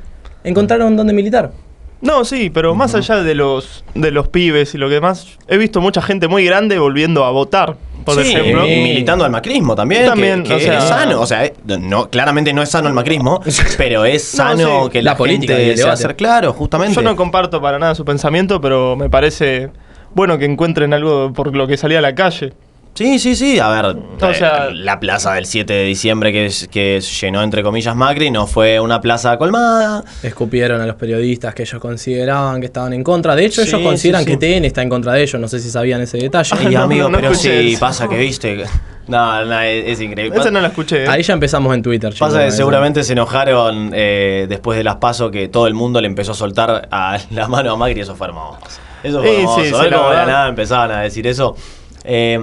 encontraron dónde militar. No, sí, pero más allá de los, de los pibes y lo que demás, he visto mucha gente muy grande volviendo a votar, por sí, ejemplo. y militando al macrismo también. También, que, que o sea- es sano. O sea, eh, no, claramente no es sano el macrismo, pero es No, sano sí. que La la, política gente el sea debate. hacer claro, justamente. Yo no comparto para nada su pensamiento, pero me parece bueno que encuentren algo por lo que salía a la calle. Sí, sí, sí. A ver, O eh, sea- la plaza del 7 de diciembre que, que llenó entre comillas Macri no fue una plaza colmada. Escupieron a los periodistas que ellos consideraban que estaban en contra. De hecho, Sí, ellos consideran sí, sí. que TN está en contra de ellos. No sé si sabían ese detalle. Y no, amigo, no pero sí, eso. pasa que viste. No, no, es, es increíble. Esa no la escuché. ¿eh? Ahí ya empezamos en Twitter. Pasa que eso. seguramente se enojaron eh, después de las pasos que todo el mundo le empezó a soltar a la mano a Macri y eso fue hermoso. Eso fue Sí, hermoso. sí, sí, A ver la cómo de la verdad. nada empezaban a decir eso. Eh,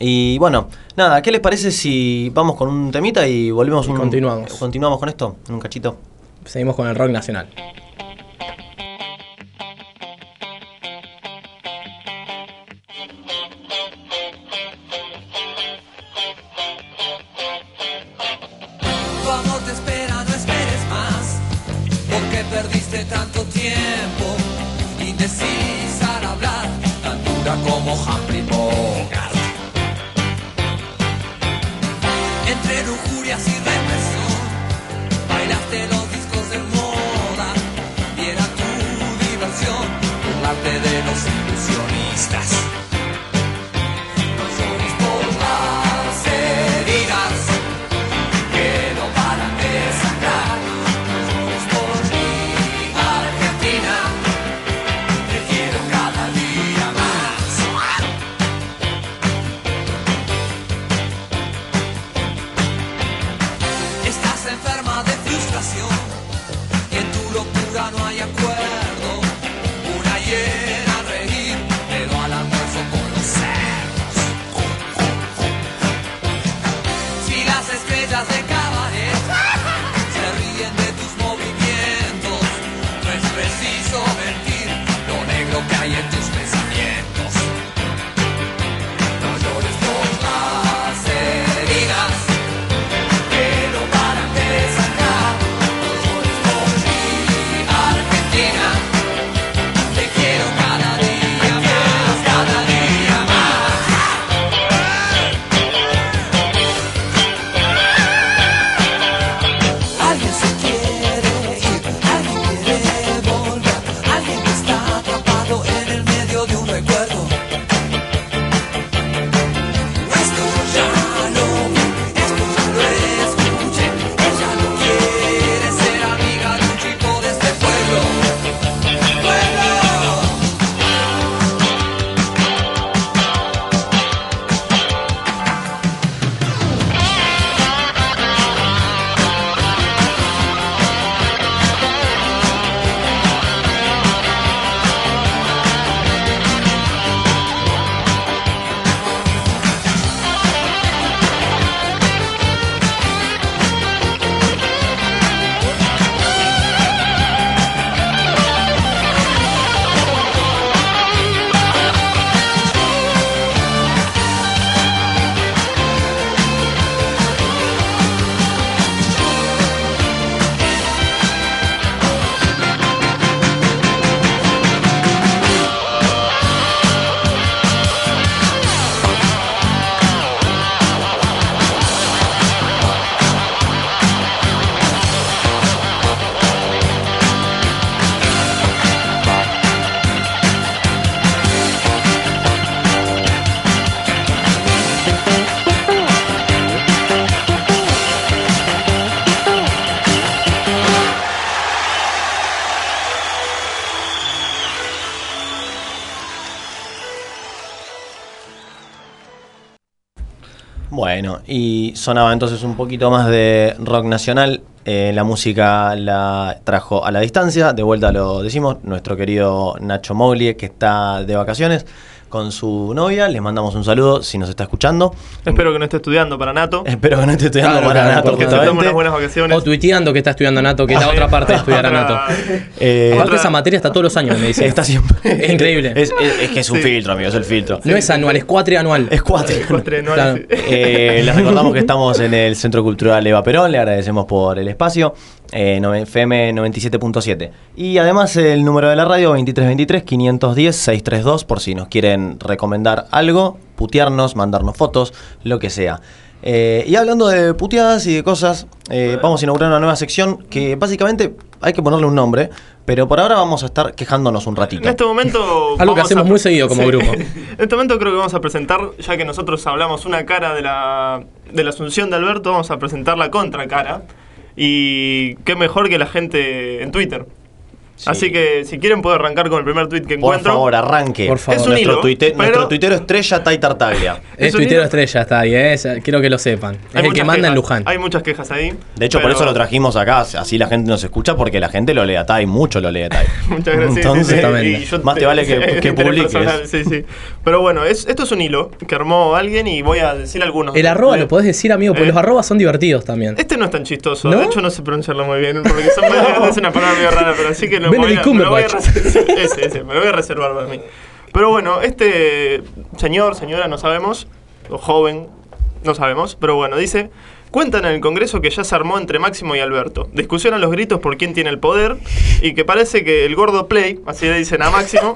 y bueno, nada, ¿qué les parece si vamos con un temita y volvemos Y un, continuamos. continuamos con esto en un cachito? Seguimos con el rock nacional. Locura sonaba entonces un poquito más de rock nacional. Eh, la música la trajo a la distancia, de vuelta lo decimos, nuestro querido Nacho Moglie, que está de vacaciones con su novia. Les mandamos un saludo si nos está escuchando. Espero que no esté estudiando para Nato. Espero que no esté estudiando Claro, para claro, Nato, porque se tome unas buenas vacaciones. O tuiteando que está estudiando Nato, que es la otra parte de estudiar a Nato. Eh, Aparte esa materia está todos los años en medicina. está siempre. Es increíble. Es, es- es que es un Sí. filtro, amigo, es el filtro. No es anual, es cuatrianual. Es no, Claro. sí. Eh, les recordamos que estamos en el Centro Cultural Eva Perón, le agradecemos por el espacio, eh, no- FM 97.7. Y además el número de la radio 2323-510-632 por si nos quieren recomendar algo, putearnos, mandarnos fotos, lo que sea. Eh, y hablando de puteadas y de cosas, eh, vamos a inaugurar una nueva sección que básicamente hay que ponerle un nombre, pero por ahora vamos a estar quejándonos un ratito. En este momento. Algo que hacemos a- muy seguido como grupo. En este momento creo que vamos a presentar, ya que nosotros hablamos una cara de la, de la asunción de Alberto, vamos a presentar la contracara. Y qué mejor que la gente en Twitter. Sí. Así que si quieren puedo arrancar con el primer tweet que Por encuentro. favor, arranque. Por favor. Es un nuestro, hilo, tuite- pero- nuestro tuitero estrella, Tai Tartaglia. Es tuitero hilo- estrella, está ahí, ¿eh? Quiero que lo sepan. Es Hay el que muchas manda en quejas, Luján. Hay muchas quejas ahí. De hecho, por eso lo trajimos acá, así la gente nos escucha, porque la gente lo lee a Tai, mucho lo lee a Tai. Muchas gracias. Entonces, sí, Más te vale que- que publiques. personal, Sí, sí. Pero bueno, es, esto es un hilo que armó alguien y voy a decir algunos. El arroba lo podés decir, amigo, porque Eh. los arrobas son divertidos también. Este no es tan chistoso, ¿No? de hecho no sé pronunciarlo muy bien, porque son es una palabra medio rara, pero así que lo voy, Benedict a, me lo voy a. Ese, ese, me lo voy a reservar para mí. Pero bueno, este señor, señora, no sabemos, o joven, no sabemos, pero bueno, dice, cuentan en el Congreso que ya se armó entre Máximo y Alberto. Discusión a los gritos por quién tiene el poder y que parece que el gordo Play, así le dicen a Máximo,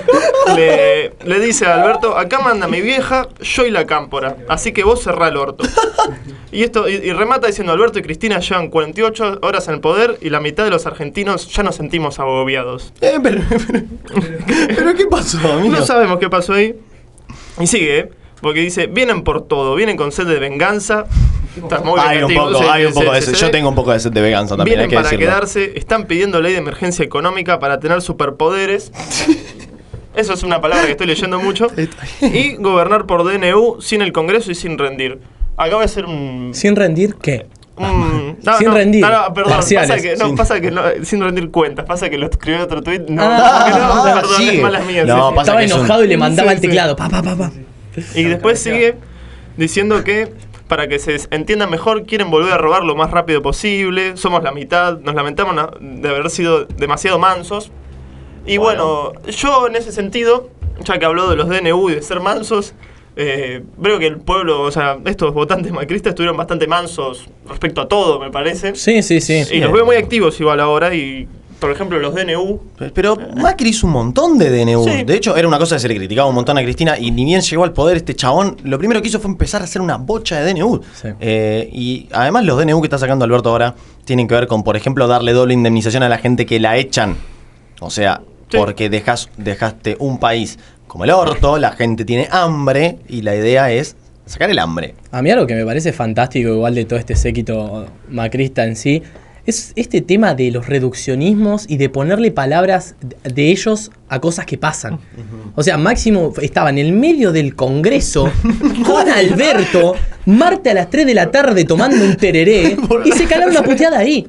le, le dice a Alberto, acá manda mi vieja, yo y la cámpora, así que vos cerrá el orto. Y esto y, y remata diciendo Alberto y Cristina llevan 48 horas en el poder y la mitad de los argentinos ya nos sentimos agobiados. Eh, pero, pero, pero ¿qué pasó, amigo? No sabemos qué pasó ahí. Y sigue, ¿eh? porque dice, vienen por todo, vienen con sed de venganza. Está muy Hay un poco, sí, hay un sí, poco sí, de se sed. Yo ve. tengo un poco de sed de veganza también, hay Vienen que para decirlo. quedarse, están pidiendo ley de emergencia económica para tener superpoderes. Eso es una palabra que estoy leyendo mucho. Y gobernar por DNU sin el Congreso y sin rendir. Acá voy a hacer un. Sin rendir, ¿qué? Sin rendir, No, no, perdón. parciales. Pasa que, no, Sin- pasa que no, sin rendir cuentas. Pasa que lo escribí en otro tweet. No, Ah, no, perdón, sigue. es malas mías. No, sí, sí. Estaba que es un- enojado y le mandaba Sí, el sí. teclado. Pa, pa, pa, pa. Y después sigue diciendo que para que se entienda mejor quieren volver a robar lo más rápido posible. Somos la mitad. Nos lamentamos de haber sido demasiado mansos. Y bueno, yo en ese sentido, ya que habló de los DNU y de ser mansos, eh, veo que el pueblo, o sea, estos votantes macristas estuvieron bastante mansos respecto a todo, me parece. Sí, sí, sí. Y los veo muy activos igual ahora y, por ejemplo, los DNU. Pero Macri hizo un montón de DNU. Sí. De hecho, era una cosa que se le criticaba un montón a Cristina. Y ni bien llegó al poder este chabón, lo primero que hizo fue empezar a hacer una bocha de DNU. Sí. Eh, y además, los DNU que está sacando Alberto ahora tienen que ver con, por ejemplo, darle doble indemnización a la gente que la echan. O sea, Sí. porque dejas, dejaste un país como el orto, la gente tiene hambre y la idea es sacar el hambre. A mí algo que me parece fantástico, igual de todo este séquito macrista en sí, es este tema de los reduccionismos y de ponerle palabras de- ellos a cosas que pasan. O sea, Máximo estaba en el medio del Congreso con Alberto, Marte a las 3 de la tarde tomando un tereré y se calaron una puteada ahí.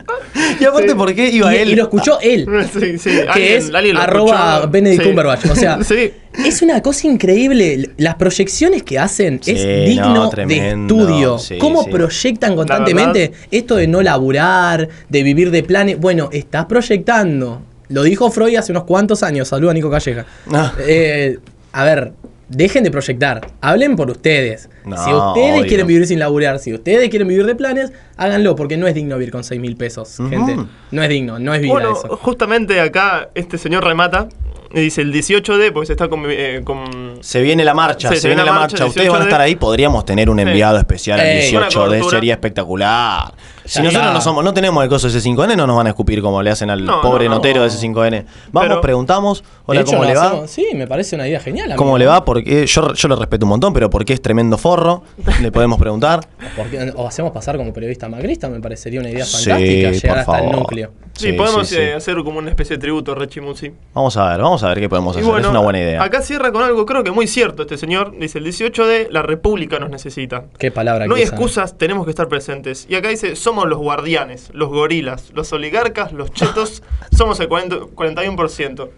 Y aparte, ¿por qué iba Y, él? y lo escuchó él. Sí, sí, Que alguien- es alguien lo arroba escuchó. Benedict Sí. Cumberbatch. O sea, Sí. es una cosa increíble. Las proyecciones que hacen Sí, es no, digno de estudio. Sí, ¿Cómo sí. proyectan constantemente esto de no laburar, de vivir de planes? Bueno, estás proyectando. Lo dijo Freud hace unos cuantos años. Saluda a Nico Calleja. Ah. Eh, a ver, dejen de proyectar. Hablen por ustedes. No, si ustedes obvio. quieren vivir sin laburar, si ustedes quieren vivir de planes, háganlo, porque no es digno vivir con 6 mil pesos, gente. No es digno, no es vida Bueno, eso. justamente acá este señor remata y dice el 18D, porque se está con... eh, con- Se viene la marcha, Sí, se, viene la marcha. Ustedes 18 van a estar ahí, podríamos tener un Sí. enviado especial el Ey. 18 Una de cobertura. sería espectacular. Si nosotros no somos, no tenemos el coso de C5N, no nos van a escupir como le hacen al No, pobre no, no. notero de C5N. Vamos, Pero- preguntamos, hola, De hecho, ¿cómo lo le va? hacemos- Sí, me parece una idea genial. ¿Cómo amigo. le va? Porque yo, yo lo respeto un montón, pero porque es tremendo forro, le podemos preguntar. O hacemos pasar como periodista macrista, me parecería una idea Sí, fantástica, llegar por hasta el favor. núcleo. Sí, Sí, podemos sí, sí. eh, hacer como una especie de tributo a Rechimusi. Vamos a ver, vamos a ver qué podemos Y hacer. bueno, es una buena idea. Acá cierra con algo, creo que muy cierto este señor. Dice, el 18 de la República nos necesita. Qué palabra No que hay usan. excusas, tenemos que estar presentes. Y acá dice, somos los guardianes, los gorilas, los oligarcas, los chetos, somos el 40 41%.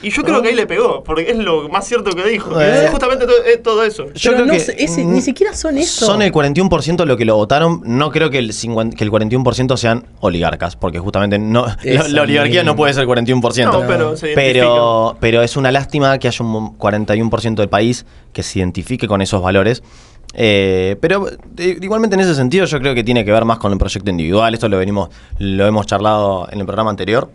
Y yo creo que ahí le pegó, porque es lo más cierto que dijo. que Eh. es justamente todo eso. Yo Pero creo no que, ese- mm, ni siquiera son eso. Son el 41% lo que lo votaron. No creo que el, 50 que el 41% sean oligarcas, porque justamente no, la, oligarquía no puede ser 41%. No, pero se pero, pero es una lástima que haya un 41% del país que se identifique con esos valores. Eh, pero igualmente en ese sentido yo creo que tiene que ver más con el proyecto individual. Esto lo venimos, lo hemos charlado en el programa anterior.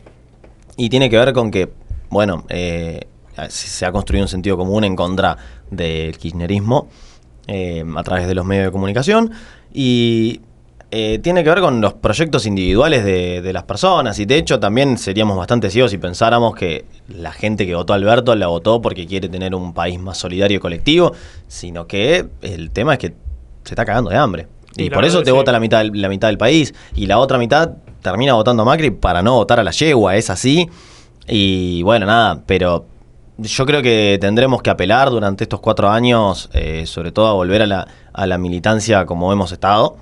Y tiene que ver con que, bueno, eh, se se ha construido un sentido común en contra del kirchnerismo eh, a través de los medios de comunicación. Y eh, tiene que ver con los proyectos individuales de, de las personas. Y de hecho también seríamos bastante ciegos si pensáramos que la gente que votó a Alberto la votó porque quiere tener un país más solidario y colectivo, sino que el tema es que se está cagando de hambre. Y, por eso te sí. vota la mitad, del- la mitad del país. Y la otra mitad termina votando a Macri para no votar a la yegua. Es así. Y bueno, nada, pero yo creo que tendremos que apelar durante estos cuatro años, eh, sobre todo a volver a la, a la militancia como hemos estado.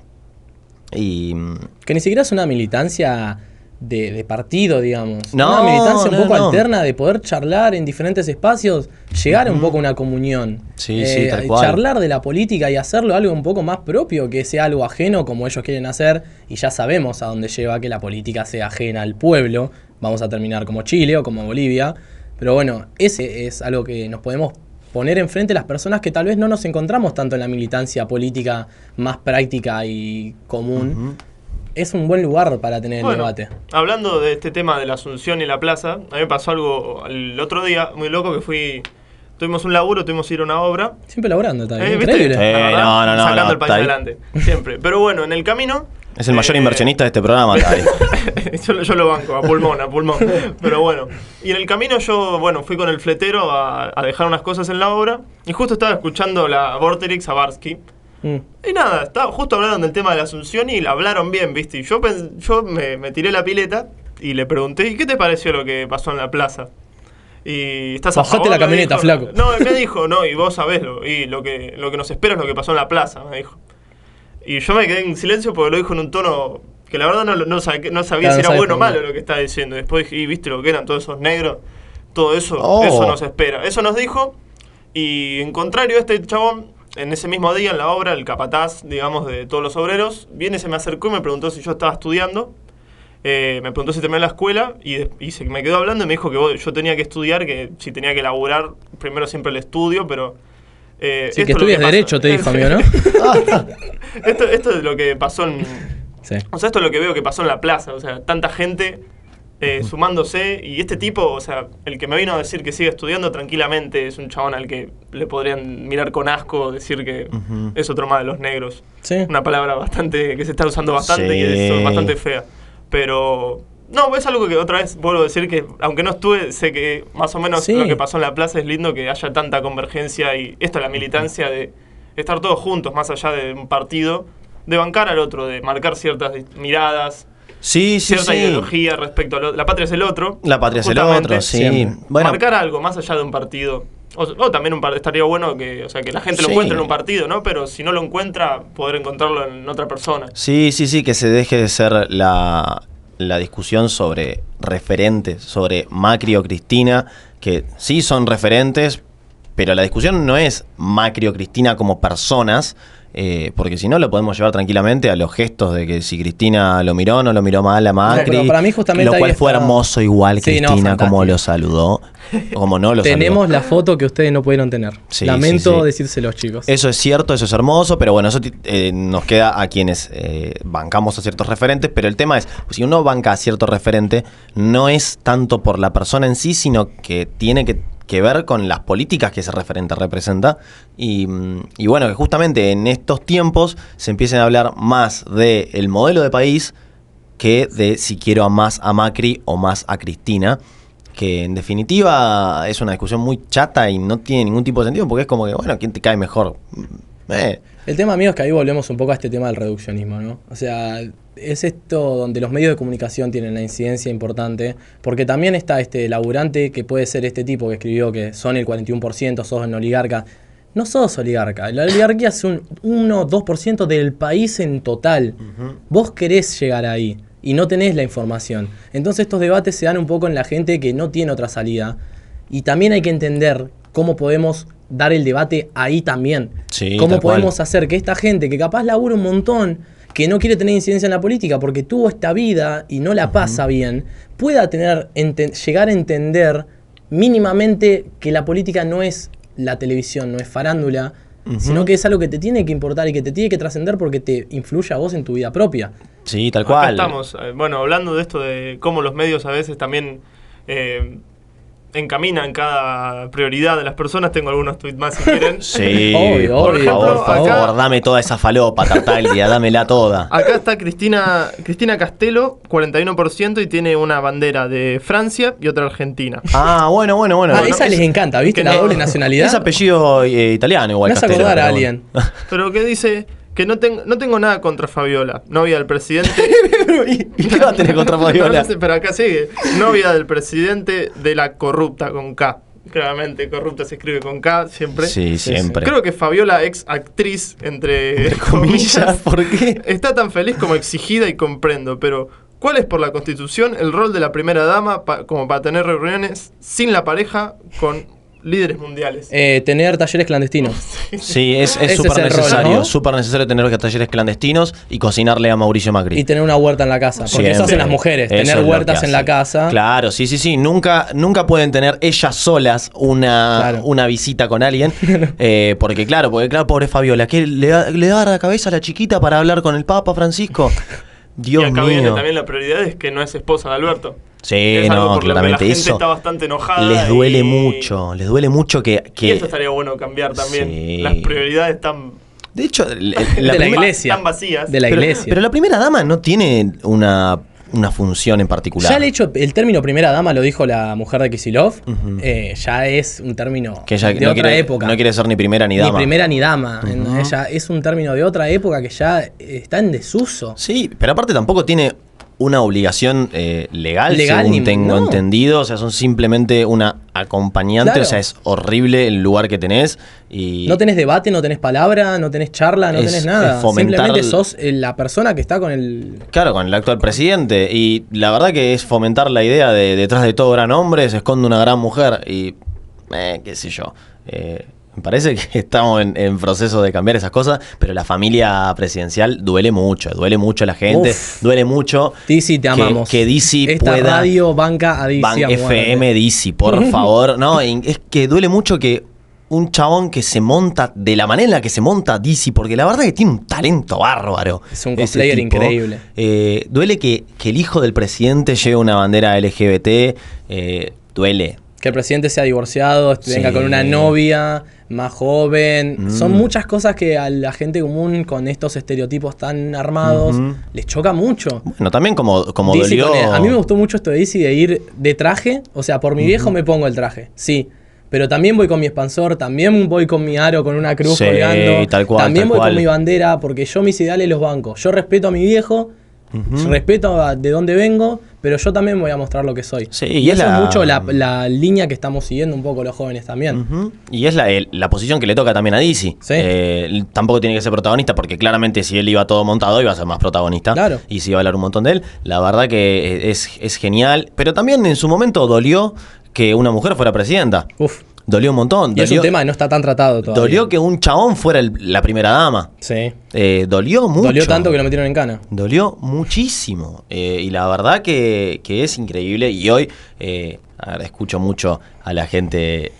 Y mm, Que ni siquiera es una militancia de, de partido, digamos. No, una militancia un poco no. alterna de poder charlar en diferentes espacios, llegar un poco a una comunión. Eh, Sí, sí, tal cual. Charlar de la política y hacerlo algo un poco más propio, que sea algo ajeno como ellos quieren hacer. Y ya sabemos a dónde lleva que la política sea ajena al pueblo. Vamos a terminar como Chile o como Bolivia. Pero bueno, ese es algo que nos podemos poner enfrente las personas que tal vez no nos encontramos tanto en la militancia política más práctica y común. Es un buen lugar para tener el debate. hablando de este tema de la Asunción y la plaza, a mí me pasó algo el otro día muy loco que fui. Tuvimos un laburo, tuvimos que ir a una obra. Siempre laburando, está bien. Eh, ¿viste? Increíble. Eh, no, no, no, Sacando no, el país adelante. Siempre. Pero bueno, en el camino. Es el mayor eh, inversionista de este programa. Tari. yo, lo- yo lo banco, a pulmón, a pulmón. Pero bueno. Y en el camino yo, bueno, fui con el fletero a, a dejar unas cosas en la obra. Y justo estaba escuchando la Vorterix a Barsky. Mm. Y nada, estaba, justo hablaron del tema de la Asunción y la hablaron bien, ¿viste? Y yo, pens- yo me, me tiré la pileta y le pregunté, ¿y qué te pareció lo que pasó en la plaza? Y estás a Bajate favor?", la camioneta, dijo. flaco. No, me dijo, no, y vos sabés lo, y lo que, lo que nos espera es lo que pasó en la plaza, me dijo. Y yo me quedé en silencio porque lo dijo en un tono que la verdad no, no, sab- no sabía Claro, si era bueno o malo lo que estaba diciendo. Después dije, y viste lo que eran todos esos negros, todo eso, Oh. eso nos espera. Eso nos dijo, y en contrario, este chabón, en ese mismo día en la obra, el capataz, digamos, de todos los obreros, viene, se me acercó y me preguntó si yo estaba estudiando. Eh, me preguntó si terminé la escuela y, de- y se me quedó hablando y me dijo que yo tenía que estudiar, que si tenía que laburar, primero siempre el estudio, pero... eh, Sí, que es lo estudies pasa- Derecho, te dijo, amigo, ¿no? esto, esto es lo que pasó en... Sí. O sea, esto es lo que veo que pasó en la plaza. O sea, tanta gente eh, sumándose. Y este tipo, o sea, el que me vino a decir que sigue estudiando tranquilamente es un chabón al que le podrían mirar con asco, decir que es otro más de los negros. Sí. Una palabra bastante que se está usando bastante y es bastante fea. Pero. No, es algo que otra vez vuelvo a decir que, aunque no estuve, sé que más o menos Sí. lo que pasó en la plaza es lindo que haya tanta convergencia y esto es la militancia de estar todos juntos, más allá de un partido, de bancar al otro, de marcar ciertas miradas, Sí, sí, cierta sí. ideología respecto a lo- la patria es el otro. La patria es el justamente. otro, sí. Bueno, marcar algo más allá de un partido. O, o también un par- estaría bueno que, o sea, que la gente lo Sí. encuentre en un partido, ¿no? Pero si no lo encuentra, poder encontrarlo en otra persona. Sí, sí, sí, que se deje de ser la, la discusión sobre referentes, sobre Macri o Cristina, que sí son referentes, pero la discusión no es Macri o Cristina como personas, eh, porque si no lo podemos llevar tranquilamente a los gestos de que si Cristina lo miró no lo miró mal a Macri, pero para mí justamente lo cual fue está- hermoso igual Sí, no, Cristina como lo saludó, como no lo Tenemos saludó. la foto que ustedes no pudieron tener. Sí, Lamento sí, decírselos, chicos. Eso es cierto, eso es hermoso, pero bueno, eso eh, nos queda a quienes eh, bancamos a ciertos referentes, pero el tema es, si uno banca a cierto referente, no es tanto por la persona en sí, sino que tiene que, que ver con las políticas que ese referente representa. Y, mm, y bueno, que justamente en estos tiempos se empiecen a hablar más del modelo de país que de si quiero a más a Macri o más a Cristina. Que en definitiva es una discusión muy chata y no tiene ningún tipo de sentido porque es como que, bueno, ¿quién te cae mejor? Eh, El tema mío es que ahí volvemos un poco a este tema del reduccionismo, ¿no? O sea, es esto donde los medios de comunicación tienen la incidencia importante, porque también está este laburante que puede ser este tipo que escribió que son el 41%, sos un oligarca. No sos oligarca, la oligarquía es un 1-2% del país en total. Vos querés llegar ahí y no tenés la información. Entonces estos debates se dan un poco en la gente que no tiene otra salida. Y también hay que entender cómo podemos dar el debate ahí también. Sí, cómo cual. podemos hacer que esta gente que capaz labura un montón, que no quiere tener incidencia en la política porque tuvo esta vida y no la pasa bien, pueda tener llegar a entender mínimamente que la política no es la televisión, no es farándula, sino que es algo que te tiene que importar y que te tiene que trascender porque te influye a vos en tu vida propia. sí, tal Acá cual. estamos. eh, Bueno, hablando de esto de cómo los medios a veces también eh, encaminan cada prioridad de las personas. Tengo algunos tweets más si quieren. Sí, Obvio, por obvio, favor, por favor. favor, dame toda esa falopa, Tartaglia, dámela toda. Acá está Cristina, Cristina Castelo, 41%, y tiene una bandera de Francia y otra Argentina. Ah, bueno, bueno, bueno. ah, Bueno, esa es- les encanta, ¿viste? La doble nacionalidad. Es apellido eh, italiano igual. Me hace Castelo, acordar a alguien. Pero que dice que no, tengo no tengo nada contra Fabiola, novia del presidente. ¿Y y qué va a tener contra No, Fabiola? no sé, pero acá sigue. Novia del presidente de la corrupta con K. Claramente, corrupta se escribe con K siempre. Sí, siempre. Creo que Fabiola, ex actriz, entre, Entre comillas, ¿por qué? Está tan feliz como exigida y comprendo, pero ¿cuál es por la Constitución el rol de la primera dama pa- como para tener reuniones sin la pareja con líderes mundiales? Eh, tener talleres clandestinos. Sí, es es súper rol, necesario. ¿no? Súper necesario tener talleres clandestinos y cocinarle a Mauricio Macri. Y tener una huerta en la casa. Porque eso Siempre. hacen las mujeres, Eso tener es huertas que en la casa. Claro, sí, sí, sí. Nunca, nunca pueden tener ellas solas una, Claro. una visita con alguien. Eh, porque, claro, porque, claro, pobre Fabiola, ¿qué le, da- le da la cabeza a la chiquita para hablar con el Papa Francisco? Dios y acá viene mío. también la prioridad es que no es esposa de Alberto. Sí, Es algo no, por lo que claramente la gente eso. está bastante enojada. Les duele y- mucho, les duele mucho que. Y eso estaría bueno cambiar también. Sí. Las prioridades están, de hecho, el- el- de la iglesia. están vacías. De la pero, iglesia. pero la primera dama no tiene una, una función en particular. Ya el hecho, el término primera dama lo dijo la mujer de Kisilov, eh, ya es un término que ella de no otra quiere, época. no quiere ser ni primera ni ni dama. primera ni dama. Ella es un término de otra época que ya está en desuso. Sí, pero aparte tampoco tiene una obligación eh, legal, Legal según tengo no. entendido. O sea, son simplemente una acompañante. Claro. O sea, es horrible el lugar que tenés. Y No tenés debate, no tenés palabra, no tenés charla, no Es- tenés nada. es fomentar Simplemente sos eh, la persona que está con el. Claro, con el actual presidente. Y la verdad que es fomentar la idea de detrás de todo gran hombre se esconde una gran mujer. Y, eh, qué sé yo. Eh, me parece que estamos en, en proceso de cambiar esas cosas, pero la familia presidencial duele mucho, duele mucho a la gente, Uf. duele mucho. Dizzy, te que- amamos. Que Dizzy Esta pueda. radio banca a Dizzy. Ban. FM Dizzy, por favor. No, es que duele mucho que un chabón que se monta de la manera en la que se monta Dizzy, porque la verdad que tiene un talento bárbaro. Es un cosplayer increíble. Eh, duele que, que el hijo del presidente lleve una bandera LGBT. eh, duele. Que el presidente sea divorciado, Sí. venga con una novia más joven. Mm. Son muchas cosas que a la gente común con estos estereotipos tan armados les choca mucho. Bueno, también como, como Dizzy dolió. a mí me gustó mucho esto de Dizzy de ir de traje. O sea, por mi viejo me pongo el traje, sí. Pero también voy con mi expansor, también voy con mi aro con una cruz Sí, colgando. tal cual, también tal voy cual. con mi bandera, porque yo mis ideales los banco. Yo respeto a mi viejo, respeto a de dónde vengo, pero yo también voy a mostrar lo que soy. Sí, y, y es eso la- es mucho la, la línea que estamos siguiendo un poco los jóvenes también. Y es la, la posición que le toca también a Dizzy. Sí. Eh, tampoco tiene que ser protagonista porque claramente si él iba todo montado iba a ser más protagonista. Claro. Y se iba a hablar un montón de él. La verdad que es, es genial. Pero también en su momento dolió que una mujer fuera presidenta. Uf. Dolió un montón. Y es un tema que no está tan tratado todavía. dolió que un chabón fuera el- la primera dama. Sí. Eh, dolió mucho. Dolió tanto que lo metieron en cana. Dolió muchísimo. Eh, y la verdad que, que es increíble. Y hoy eh, escucho mucho a la gente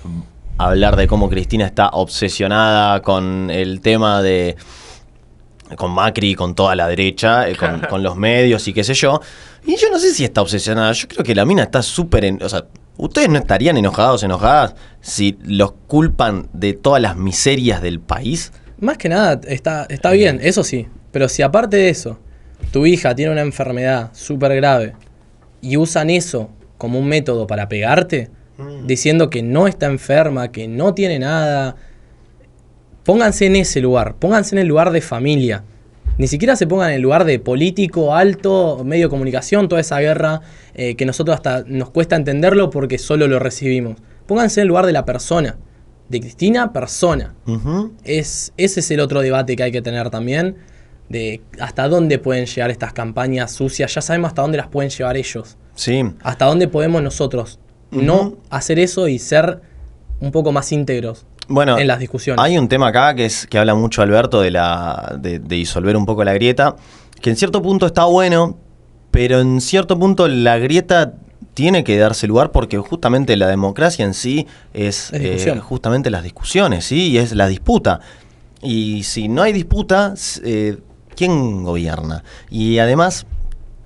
hablar de cómo Cristina está obsesionada con el tema de. con Macri, con toda la derecha, eh, con, con los medios y qué sé yo. Y yo no sé si está obsesionada. Yo creo que la mina está súper. en- O sea, ustedes no estarían enojados, enojadas, si los culpan de todas las miserias del país. Más que nada, está, está bien, eso sí. Pero si aparte de eso, tu hija tiene una enfermedad súper grave y usan eso como un método para pegarte, diciendo que no está enferma, que no tiene nada, pónganse en ese lugar, pónganse en el lugar de familia. Ni siquiera se pongan en el lugar de político, alto, medio de comunicación, toda esa guerra eh, que nosotros hasta nos cuesta entenderlo porque solo lo recibimos. Pónganse en el lugar de la persona, de Cristina, persona. Es, ese es el otro debate que hay que tener también, de hasta dónde pueden llegar estas campañas sucias. Ya sabemos hasta dónde las pueden llevar ellos. Sí. Hasta dónde podemos nosotros no hacer eso y ser un poco más íntegros Bueno, en las discusiones. Hay un tema acá que es que habla mucho Alberto de la de, de disolver un poco la grieta, que en cierto punto está bueno, pero en cierto punto la grieta tiene que darse lugar porque justamente la democracia en sí es eh, justamente las discusiones, sí, y es la disputa. Y si no hay disputa, eh, ¿quién gobierna? Y además,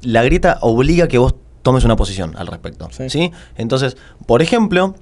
la grieta obliga a que vos tomes una posición al respecto. Sí. ¿sí? Entonces, por ejemplo,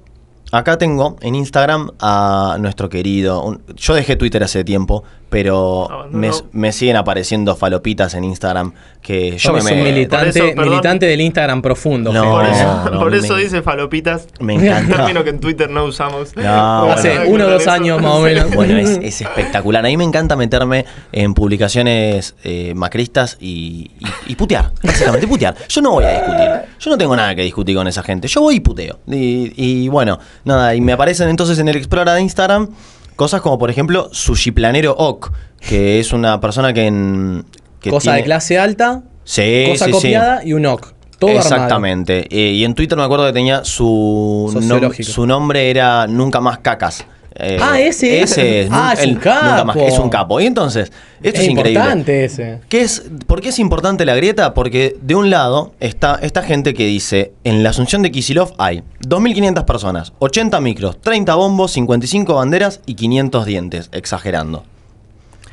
acá tengo en Instagram a nuestro querido. yo dejé Twitter hace tiempo, pero me, me siguen apareciendo falopitas en Instagram que yo me, un me- militante, eso, militante del Instagram profundo. No. Por eso, no, por me- dice falopitas. Me Un encanta. término que en Twitter no usamos. Hace uno o dos eso. años más o menos. Bueno, es, es espectacular. A mí me encanta meterme en publicaciones eh, macristas y, y- y putear. Básicamente putear. Yo no voy a discutir. Yo no tengo nada que discutir con esa gente. Yo voy y puteo. Y, y bueno, nada. Y me aparecen entonces en el Explorer de Instagram cosas como, por ejemplo, Sushiplanero Ok, que es una persona que en. que Cosa de clase alta, Sí, cosa sí, sí. copiada y un OC. Todo. Exactamente. Eh, y en Twitter me acuerdo que tenía su, nom- Sociológico. su nombre era Nunca Más Cacas. Eh, Ah, ese. Ese es. Ah, es un el Nunca Más- capo. es un capo. Y entonces, esto es, es, increíble. importante ese. ¿Qué es, ¿Por qué es importante la grieta? Porque de un lado está esta gente que dice, en la Asunción de Kisilov hay 2.500 personas, 80 micros, 30 bombos, 55 banderas y 500 dientes, exagerando.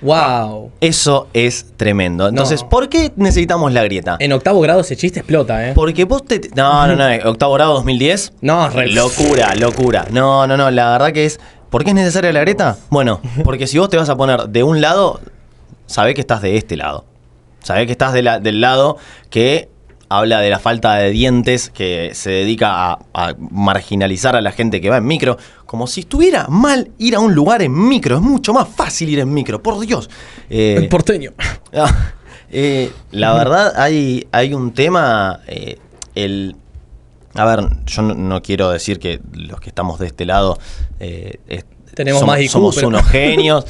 Wow. Eso es tremendo. Entonces, No. ¿por qué necesitamos la grieta? En octavo grado ese chiste explota, ¿eh? Porque vos te... No, no, no, octavo grado 2010. No, re- Locura, locura. No, no, no, la verdad que es... ¿Por qué es necesaria la grieta? Bueno, porque si vos te vas a poner de un lado, sabés que estás de este lado. Sabés que estás de la- del lado que habla de la falta de dientes, que se dedica a, a marginalizar a la gente que va en micro, como si estuviera mal ir a un lugar en micro. Es mucho más fácil ir en micro, por Dios. Eh, El porteño. Ah, eh, la verdad, hay, hay un tema. eh, el, a ver, yo no, no quiero decir que los que estamos de este lado eh, es- Tenemos somos, más IQ, somos pero- unos genios.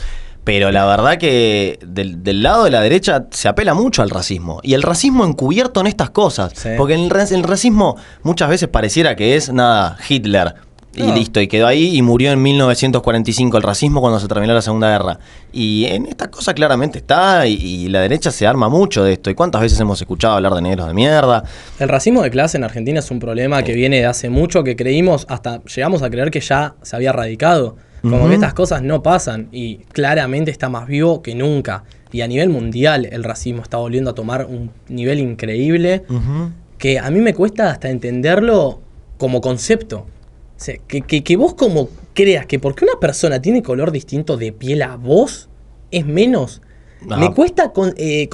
Pero la verdad que del, del lado de la derecha se apela mucho al racismo. Y el racismo encubierto en estas cosas. Sí. Porque el racismo muchas veces pareciera que es nada, Hitler. Y No. listo, y quedó ahí y murió en 1945 el racismo cuando se terminó la Segunda Guerra. Y en esta cosa claramente está, y, y la derecha se arma mucho de esto. ¿Y cuántas veces hemos escuchado hablar de negros de mierda? El racismo de clase en Argentina es un problema que viene de hace mucho, que creímos, hasta llegamos a creer que ya se había erradicado. Como que estas cosas no pasan y claramente está más vivo que nunca. Y a nivel mundial el racismo está volviendo a tomar un nivel increíble que a mí me cuesta hasta entenderlo como concepto. Sea, que, que- que vos como creas que porque una persona tiene color distinto de piel a vos es menos. Me cuesta con- eh,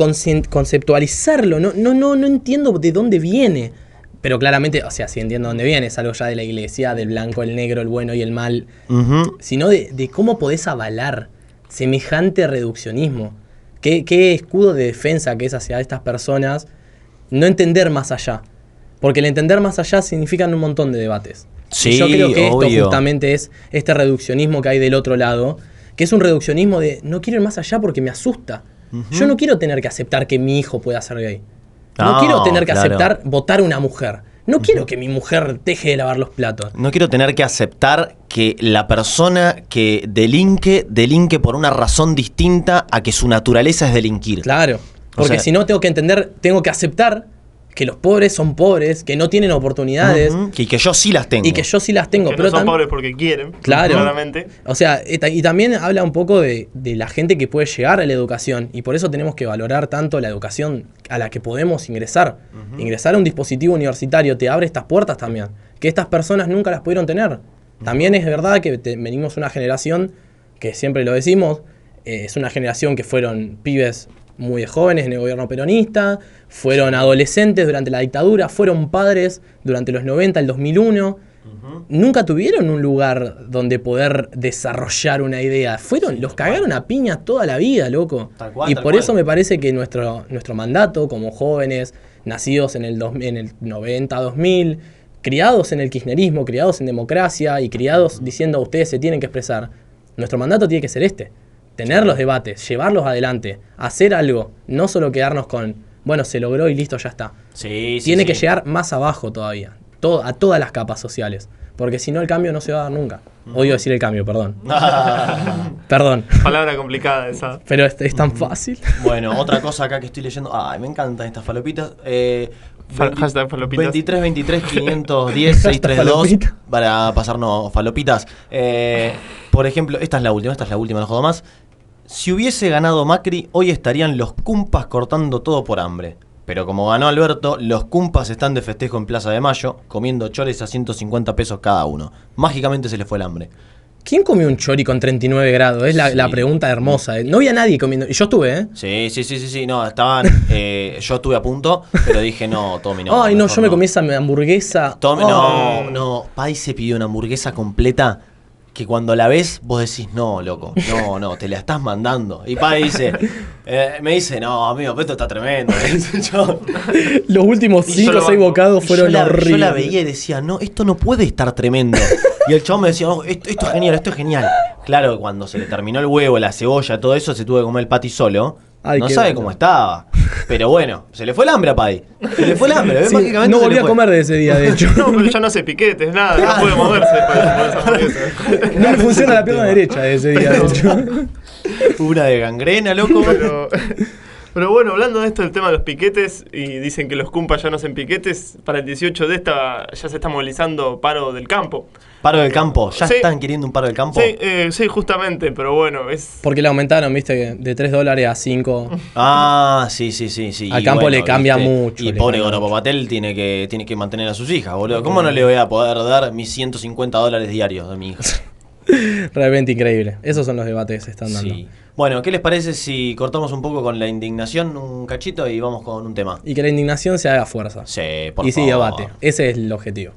conceptualizarlo, no, no, no, no entiendo de dónde viene. Pero claramente, o sea, sí entiendo dónde viene, es algo ya de la iglesia, del blanco, el negro, el bueno y el mal, sino de, de cómo podés avalar semejante reduccionismo. ¿Qué, qué escudo de defensa que es hacia estas personas no entender más allá. Porque el entender más allá significa un montón de debates. Sí, y yo creo que obvio. esto justamente es este reduccionismo que hay del otro lado, que es un reduccionismo de no quiero ir más allá porque me asusta. Yo no quiero tener que aceptar que mi hijo pueda ser gay. No, No, quiero tener que claro. aceptar votar una mujer. No quiero que mi mujer deje de lavar los platos. No quiero tener que aceptar que la persona que delinque, delinque por una razón distinta a que su naturaleza es delinquir. Claro. Porque sea- si no tengo que entender, tengo que aceptar que los pobres son pobres, que no tienen oportunidades. Y que yo sí las tengo. y que yo sí las tengo. que pero no son pobres porque quieren. Claro. Claramente. O sea, y ta- y también habla un poco de, de la gente que puede llegar a la educación y por eso tenemos que valorar tanto la educación a la que podemos ingresar. Ingresar a un dispositivo universitario te abre estas puertas también, que estas personas nunca las pudieron tener. También es verdad que te- venimos una generación, que siempre lo decimos, eh, es una generación que fueron pibes muy jóvenes en el gobierno peronista, fueron adolescentes durante la dictadura, fueron padres durante los 90, el 2001, Nunca tuvieron un lugar donde poder desarrollar una idea. Fueron, los cagaron a piña toda la vida, loco. Tal cual, y tal por cual. eso me parece que nuestro, nuestro mandato como jóvenes, nacidos en el, dos- en el 90, 2000, criados en el kirchnerismo, criados en democracia y criados diciendo ustedes se tienen que expresar, nuestro mandato tiene que ser este. Tener los debates, llevarlos adelante, hacer algo, no solo quedarnos con, bueno, se logró y listo, ya está. Sí, sí, tiene sí. que llegar más abajo todavía, todo, a todas las capas sociales, porque si no el cambio no se va a dar nunca. Odio decir el cambio, perdón. perdón, Palabra complicada esa. pero es, es tan fácil. Bueno, otra cosa acá que estoy leyendo. Ay, me encantan estas falopitas. Eh, Fa- 20 hashtag falopitas. 23 23 510 632 falopita. para pasarnos falopitas. Eh, por ejemplo, esta es la última, esta es la última, no jodo más. Si hubiese ganado Macri, hoy estarían los cumpas cortando todo por hambre. Pero como ganó Alberto, los cumpas están de festejo en Plaza de Mayo, comiendo chores a 150 pesos cada uno. Mágicamente se les fue el hambre. ¿Quién comió un chori con 39 grados? Es la, Sí. la pregunta hermosa. eh. No había nadie comiendo. Y yo estuve, ¿eh? Sí, sí, sí, sí, sí, no, estaban, eh, yo estuve a punto, pero dije no, Tommy no. Ay, no, yo me comí esa hamburguesa. Tommy, Oh. no, no, Pai se pidió una hamburguesa completa que cuando la ves vos decís, no, loco, no, no, te la estás mandando. Y Pai dice, eh, me dice, no, amigo, esto está tremendo. Yo- Los últimos Y 5 yo o lo 6 banco. bocados fueron yo la, horribles. yo la veía y decía, no, esto no puede estar tremendo. Y el chabón me decía, "No, esto, esto es genial, esto es genial. Claro, cuando se le terminó el huevo, la cebolla, todo eso, se tuvo que comer el pati solo. Ay, no sabe bueno. cómo estaba. Pero bueno, se le fue el hambre a Pai. Se le fue el hambre, ¿ves? Sí, Mágicamente no volví a comer de ese día, de hecho. No, pero ya no hace piquetes, nada, no puede moverse hamburguesa. No le funciona la pierna derecha de ese día, de hecho. Una de gangrena, loco. Pero, pero bueno, hablando de esto, el tema de los piquetes, y dicen que los cumpas ya no hacen piquetes, para el 18 de esta ya se está movilizando paro del campo. Paro del campo. ¿Ya Sí. están queriendo un paro del campo? Sí, eh, sí, justamente, pero bueno, es... Porque le aumentaron, viste, de 3 dólares a 5. Ah, sí, sí, sí, sí. Al Y campo le cambia mucho, Y le pobre cambia Goropo Patel tiene que, tiene que mantener a sus hijas, boludo. ¿Cómo no le voy a poder dar mis 150 dólares diarios a mi hija? Realmente increíble. Esos son los debates que se están dando. Sí. Bueno, ¿qué les parece si cortamos un poco con la indignación un cachito y vamos con un tema? Y que la indignación se haga fuerza. Sí, por y sí, favor. debate. Ese es el objetivo.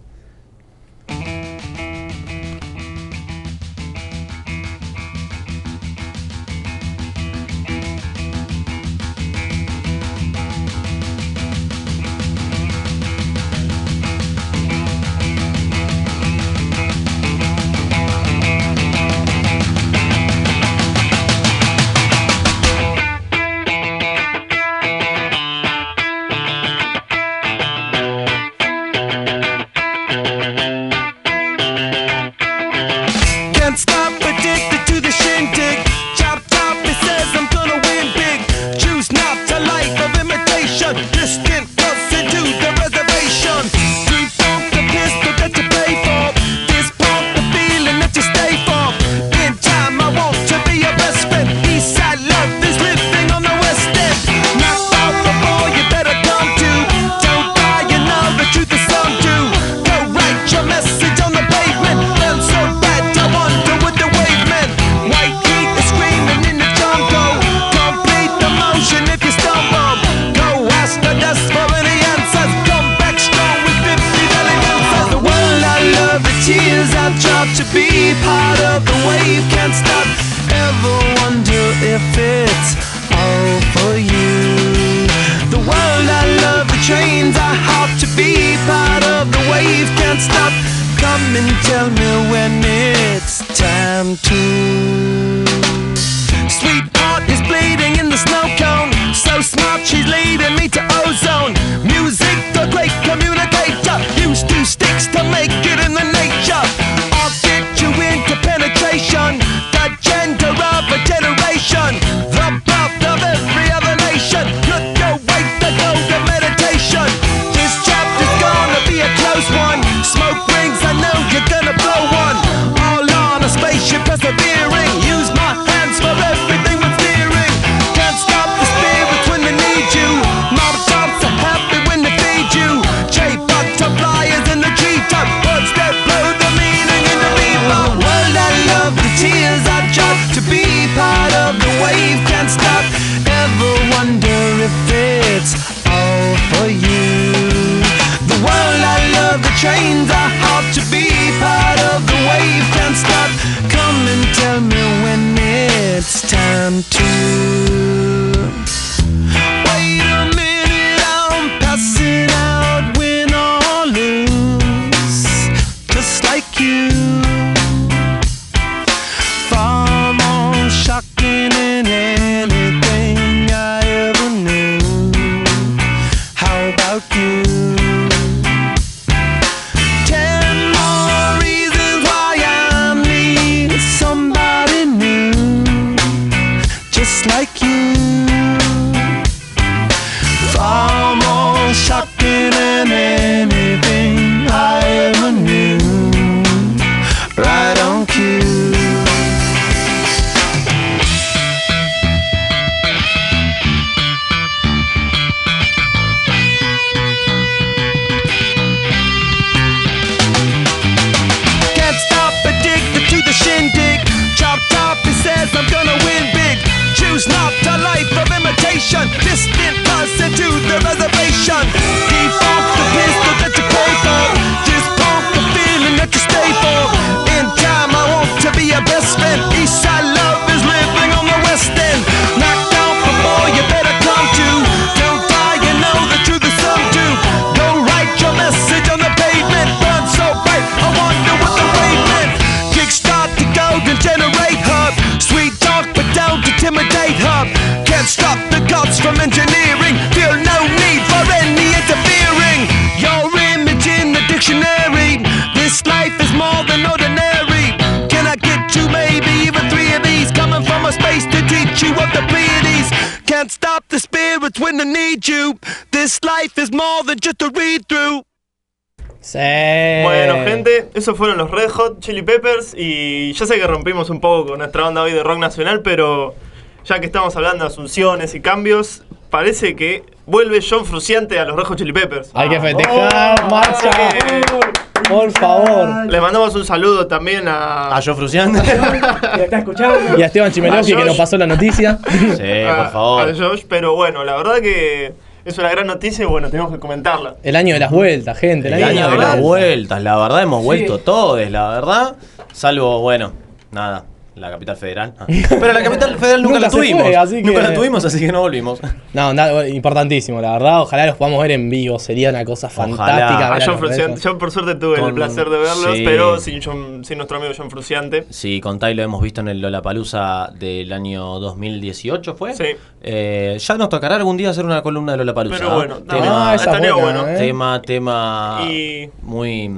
Chili Peppers y ya sé que rompimos un poco con nuestra onda hoy de rock nacional, pero ya que estamos hablando de asunciones y cambios, parece que vuelve John Fruciante a los Hot Chili Peppers. Hay que festejar, marcha. Así que Por favor. le mandamos un saludo también a... A Joe Fruciante. ¿Me está escuchando? Y a Esteban Chimelowski que nos pasó la noticia. sí, a- por favor. a Josh, pero bueno, la verdad que es una gran noticia y bueno, tenemos que comentarla. El año de las vueltas, gente. El El año, año de la las vueltas, la verdad hemos vuelto todos, la verdad. Salvo, bueno, nada, la capital federal. Ah. Pero la capital federal nunca, Nunca la tuvimos. fue, así Nunca que- la tuvimos, así que no volvimos. No, nada, importantísimo, la verdad. Ojalá los podamos ver en vivo. Sería una cosa fantástica. A ver John los Fruciante, Red yo por suerte tuve el placer de verlos, sí. pero sin, John- sin nuestro amigo John Fruciante. Sí, con Tai lo hemos visto en el Lollapalooza del año 2018, ¿fue? Sí. Eh, ya nos tocará algún día hacer una columna de Lollapalooza. Pero bueno, ¿eh? no, tema, Ah, esa estaría buena, bueno. ¿eh? tema, tema Y- muy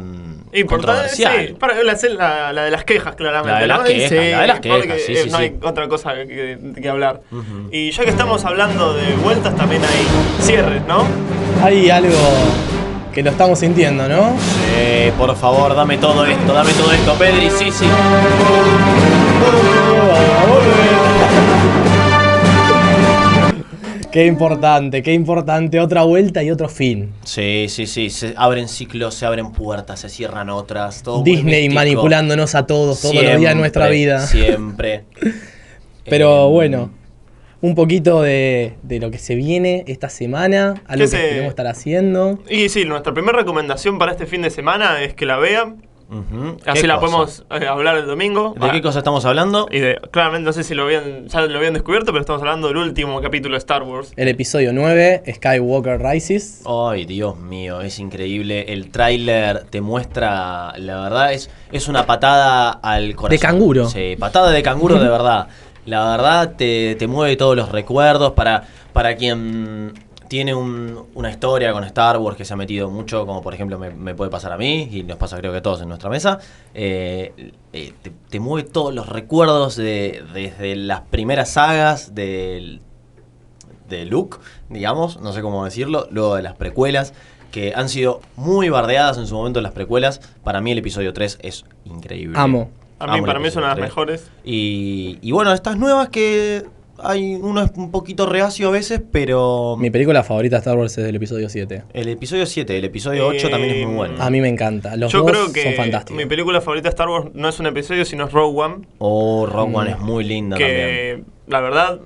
Importante, sí, para la, la, la de las quejas, claramente. La de las ¿no? quejas, Sí, la de las quejas, porque, sí, eh, sí, no hay otra cosa que, que hablar. Y ya que estamos hablando de vueltas, también hay cierres, ¿no? Hay algo que lo estamos sintiendo, ¿no? Sí, por favor, dame todo esto, dame todo esto, Pedri, sí, sí. Qué importante, qué importante. Otra vuelta y otro fin. Sí, sí, sí, se abren ciclos, se abren puertas, se cierran otras, todo Disney manipulándonos a todos todos los días de nuestra vida. Siempre. Pero Eh, bueno, un poquito de, de lo que se viene esta semana, algo ¿Qué que se- queremos estar haciendo. Y sí, nuestra primera recomendación para este fin de semana es que la vean. Así ¿Qué la cosa? podemos eh, hablar el domingo. ¿De Ah, qué cosa estamos hablando? Y de, claramente, no sé si lo habían, ya lo habían descubierto, pero estamos hablando del último capítulo de Star Wars. El episodio 9, Skywalker Rises. Ay, Dios mío, es increíble. El tráiler te muestra, la verdad, es, es una patada al corazón. De canguro. Sí, patada de canguro de verdad. La verdad te, te mueve todos los recuerdos para, para quien tiene un- una historia con Star Wars que se ha metido mucho, como por ejemplo me, me puede pasar a mí, y nos pasa creo que a todos en nuestra mesa, eh, eh, te, te mueve todos los recuerdos de, desde las primeras sagas del, de Luke, digamos, no sé cómo decirlo, luego de las precuelas, que han sido muy bardeadas en su momento las precuelas. Para mí el episodio 3 es increíble. Amo. A mí, Amo para mí es una de las mejores. 3. Y, y bueno, estas nuevas que hay uno es un poquito reacio a veces, pero Mi película favorita de Star Wars es del episodio 7. el episodio 7, el episodio 8 también es muy bueno. A mí me encanta. Los Yo dos creo que son fantásticos. mi película favorita de Star Wars no es un episodio, sino es Rogue One. Oh, Rogue Mm. One es muy linda también. que la verdad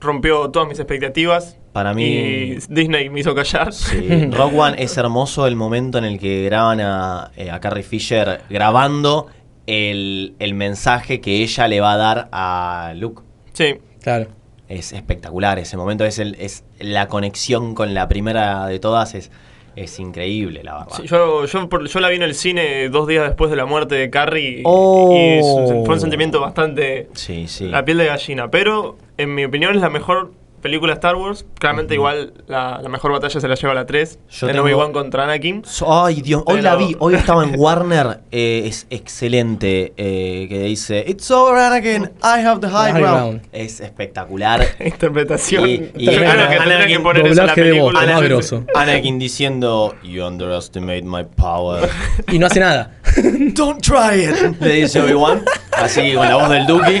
rompió todas mis expectativas. Para mí- Y Disney me hizo callar. Sí, Rogue One es hermoso el momento en el que graban a, eh, a Carrie Fisher grabando el, el mensaje que ella le va a dar a Luke. Sí. Claro. Es espectacular ese momento, es, el, es la conexión con la primera de todas, es, es increíble, la verdad. Sí, yo, yo, la vi en el cine dos días después de la muerte de Carrie y- Oh. y fue un sentimiento bastante... Sí, sí. La piel de gallina, pero en mi opinión es la mejor película Star Wars. Claramente, igual la, la mejor batalla se la lleva la 3. Yo en tengo- Obi-Wan contra Anakin. Ay, Dios, hoy la vi, hoy estaba en Warner, eh, es excelente, eh, que dice, It's over Anakin, I have the high, High ground. ground. Es espectacular. Interpretación. Y- y- Yo creo que tendría que poner eso en la Doblaje de voz, película. más Anakin- diciendo, You underestimate my power. Y no hace nada. Don't try it. Le dice Obi-Wan, así con la voz del Duki,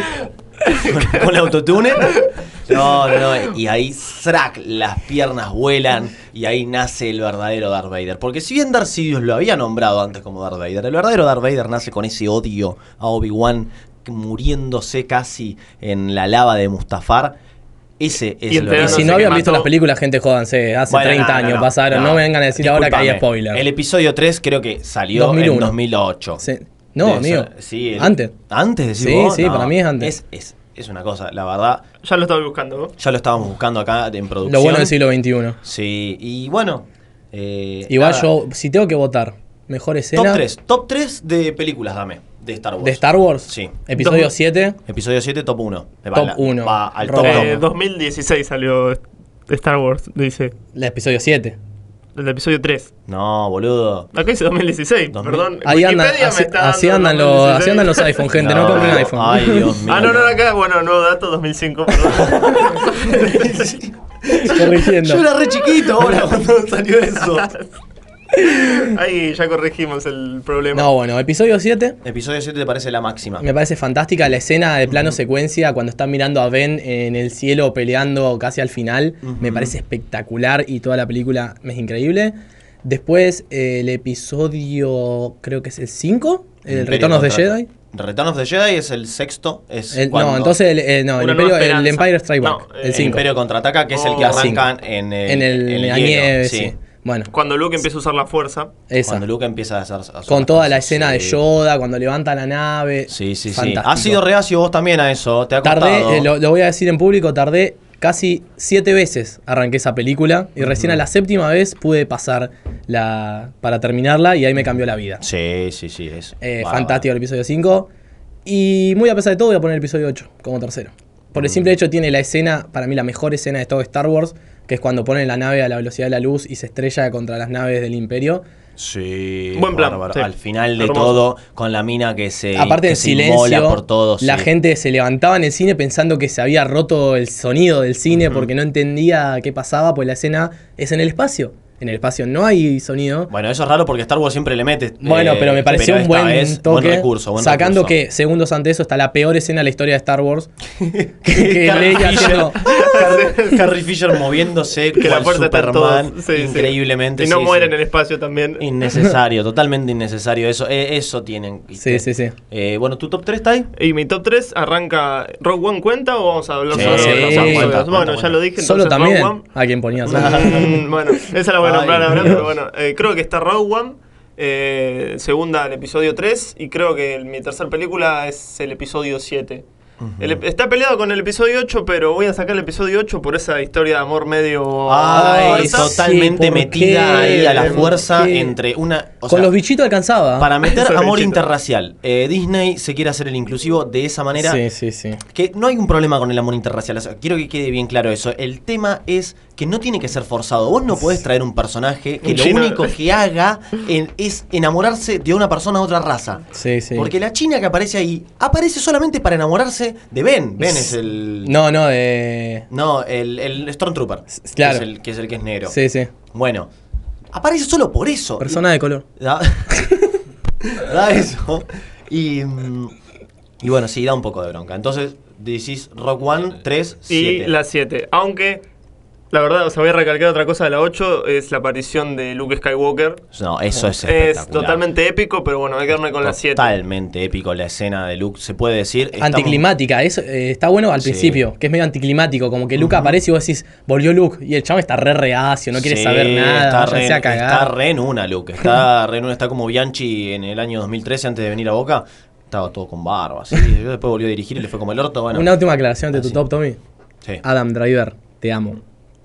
con, con autotune. No, no, no. Y ahí, ¡zrac! Las piernas vuelan y ahí nace el verdadero Darth Vader. Porque si bien Darth Sidious lo había nombrado antes como Darth Vader, el verdadero Darth Vader nace con ese odio a Obi-Wan muriéndose casi en la lava de Mustafar. Ese es Y el Y si no habían visto las películas, gente, jódanse. Hace bueno, 30 no, años no, pasaron. No, me vengan a decir ahora que hay Discúlpame. spoilers. El episodio 3 creo que salió 2001. en 2008. Sí. No, amigo. sí, el- Antes. ¿Antes decís Sí, vos? sí, para mí es antes. Es, es, es una cosa, la verdad, Ya lo estaba buscando. ¿no? ya lo estábamos buscando acá en producción. Lo bueno del siglo XXI. Sí, y bueno. eh, Igual nada. yo, si tengo que votar, mejor escena Top 3, top 3 de películas, dame, de Star Wars. de Star Wars. Sí. Episodio Dos- 7. Episodio 7, top 1. Top uno. Va al top Robert. Eh, top. 2016 salió Star Wars, dice. El episodio 7. El episodio 3. No, boludo. Acá dice 2016, 2000. perdón. Ahí me así, está así andan los, 2016. así andan los iPhone, gente. No, compren iPhone. Ay, Dios mío. Ah, no, no, acá, bueno, nuevo dato, 2005, perdón. Corrigiendo. Yo era re chiquito ahora cuando salió eso. Ahí ya corregimos el problema. No, bueno, episodio 7. Episodio 7 te parece la máxima. Me parece fantástica la escena de plano secuencia cuando están mirando a Ben en el cielo peleando casi al final. Me parece espectacular y toda la película es increíble. Después eh, el episodio, creo que es el 5, el Imperio Retorno de. Jedi. Return of the Jedi es el sexto. Es El- no, entonces el, eh, no, el, Imperio- el. Empire Strike Back, No, el el 5. Imperio contraataca, que es el que Oh. arrancan en el, en el, en la hielo, nieve, sí. Bueno, Cuando Luke empieza a usar la fuerza. esa. Cuando Luke empieza a hacer. a hacer Con toda la escena de sí. Yoda, cuando levanta la nave. Sí, sí, sí. Fantástico. Has sido reacio vos también a eso. Te ha. Tardé, eh, lo, lo voy a decir en público, tardé casi siete veces arranqué esa película y recién a la séptima vez pude pasar la para terminarla y ahí me cambió la vida. Sí, sí, sí. Es Eh, fantástico el episodio 5 y muy a pesar de todo voy a poner el episodio 8 como tercero. Por Mm. el simple hecho tiene la escena, para mí la mejor escena de todo Star Wars, que es cuando ponen la nave a la velocidad de la luz y se estrella contra las naves del imperio. Sí. Buen plan, bárbaro. sí. Al final de Hermoso. todo, con la mina que se. Aparte que se inmola silencio, por todo. la sí. gente se levantaba en el cine pensando que se había roto el sonido del cine porque no entendía qué pasaba, pues la escena es en el espacio. En el espacio no hay sonido. Bueno, eso es raro porque Star Wars siempre le mete. Bueno, eh, pero me pareció un buen vez, toque. Buen recurso, buen sacando recurso. que segundos antes de eso está la peor escena de la historia de Star Wars. que que Carrie Leia Fisher, haciendo- Carrie- Carrie Fisher moviéndose Que la puerta Superman. Sí, increíblemente. Y no sí, muere sí. en el espacio también. Innecesario, totalmente innecesario. Eso, eh, eso tienen. Sí, sí, sí. Eh, bueno, ¿tu top 3 está ahí? Y mi top 3 arranca. ¿Rogue One cuenta o vamos a hablar Sí, solo sí, de los cuenta, episodios? cuenta, bueno, cuenta. ya lo dije. Solo también. A quien ponías. Mm, bueno, esa la voy a Ay, nombrar ahora, Dios. pero bueno, eh, creo que está Rogue One, eh, segunda el episodio 3, y creo que el- mi tercer película es el episodio 7. El ep- está peleado con el episodio 8, pero voy a sacar el episodio 8 por esa historia de amor medio... Ay, fuerza. totalmente ¿por metida qué? ahí a la ¿Por fuerza qué? entre una. o Con sea, los bichitos alcanzaba. Para meter Esos amor bichitos. interracial. Eh, Disney se quiere hacer el inclusivo de esa manera. Sí, sí, sí. Que no hay un problema con el amor interracial. o sea, quiero que quede bien claro eso. El tema es que no tiene que ser forzado. Vos no podés traer un personaje que Un lo chino. único que haga en- es enamorarse de una persona de otra raza. Sí, sí. Porque la china que aparece ahí aparece solamente para enamorarse de Ben. Ben es el. No, no, de. No, el, el Stormtrooper. claro. Que es el que es el que es negro. Sí, sí. Bueno, aparece solo por eso. Persona de color. Da, da eso. Y, y bueno, sí, da un poco de bronca. Entonces, decís Rock One 3, Y 7. la 7. Aunque, la verdad, o sea, voy a recalcar otra cosa de la 8, es la aparición de Luke Skywalker. No, eso es Es totalmente épico, pero bueno, hay que quedarme con la 7. Totalmente épico la escena de Luke, se puede decir. Estamos- Anticlimática, eso eh, está bueno al Sí. principio, que es medio anticlimático, como que Luke aparece y vos decís, volvió Luke, y el chavo está re reacio, no quiere Sí, saber nada, Está re, a cagar. está re en una, Luke. Está re en una, está como Bianchi en el año 2013 antes de venir a Boca. Estaba todo con barba, así. Después volvió a dirigir y le fue como el orto. Bueno, Una última aclaración de tu Así. top, Tommy. sí. Adam Driver, te amo.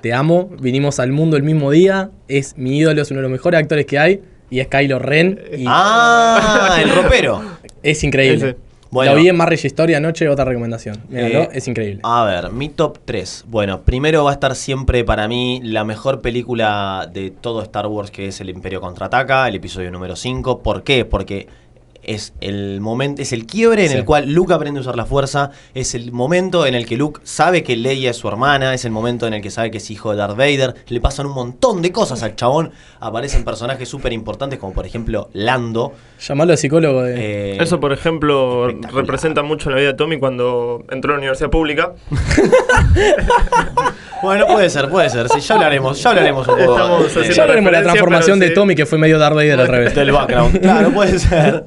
Te amo, vinimos al mundo el mismo día, es mi ídolo, es uno de los mejores actores que hay, y es Kylo Ren, y Ah, el ropero. es increíble. Ese. Bueno. Lo vi en Marriage Story anoche, otra recomendación. Míralo, Eh, es increíble. A ver, mi top 3. Bueno, primero va a estar siempre para mí la mejor película de todo Star Wars, que es El Imperio Contraataca, el episodio número 5. ¿Por qué? Porque es el momento, es el quiebre en Sí. el cual Luke aprende a usar la fuerza, es el momento en el que Luke sabe que Leia es su hermana, es el momento en el que sabe que es hijo de Darth Vader, le pasan un montón de cosas al chabón, aparecen personajes súper importantes como por ejemplo Lando. Llamalo de psicólogo de... eh, Eso, por ejemplo, representa mucho la vida de Tommy cuando entró a la universidad pública. Bueno, puede ser, puede ser, sí, ya hablaremos, ya hablaremos un poco. Ya hablaremos de la transformación de sí. Tommy, que fue medio Darth Vader al revés. Del background. Claro, puede ser.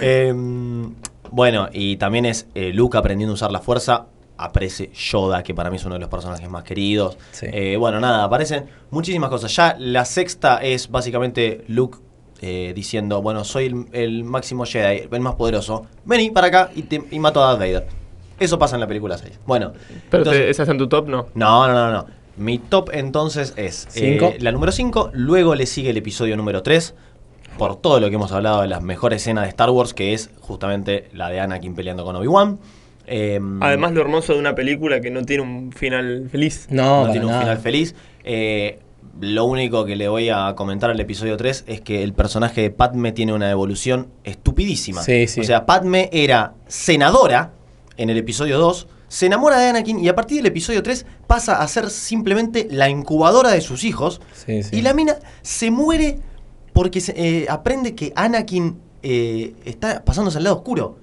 Em, bueno, y también es eh, Luke aprendiendo a usar la fuerza. Aparece Yoda, que para mí es uno de los personajes más queridos. Sí. Eh, bueno, nada, aparecen muchísimas cosas. Ya la sexta es básicamente Luke eh, diciendo, bueno, soy el, el máximo Jedi, el más poderoso. Vení para acá y, te, y mato a Darth Vader. Eso pasa en la película 6. Bueno, Pero entonces- te- ¿esa está en tu top? No. no, no, no, no. Mi top entonces es eh, la número 5, luego le sigue el episodio número 3, por todo lo que hemos hablado de las mejores escenas de Star Wars, que es justamente la de Anakin peleando con Obi-Wan. Em, Además, lo hermoso de una película que no tiene un final feliz. No, no tiene un final feliz. Eh, lo único que le voy a comentar al episodio 3 es que el personaje de Padme tiene una evolución estupidísima. Sí, sí. O sea, Padme era senadora en el episodio 2, se enamora de Anakin y a partir del episodio 3 pasa a ser simplemente la incubadora de sus hijos. Sí, sí. Y la mina se muere porque eh, aprende que Anakin eh, está pasándose al lado oscuro.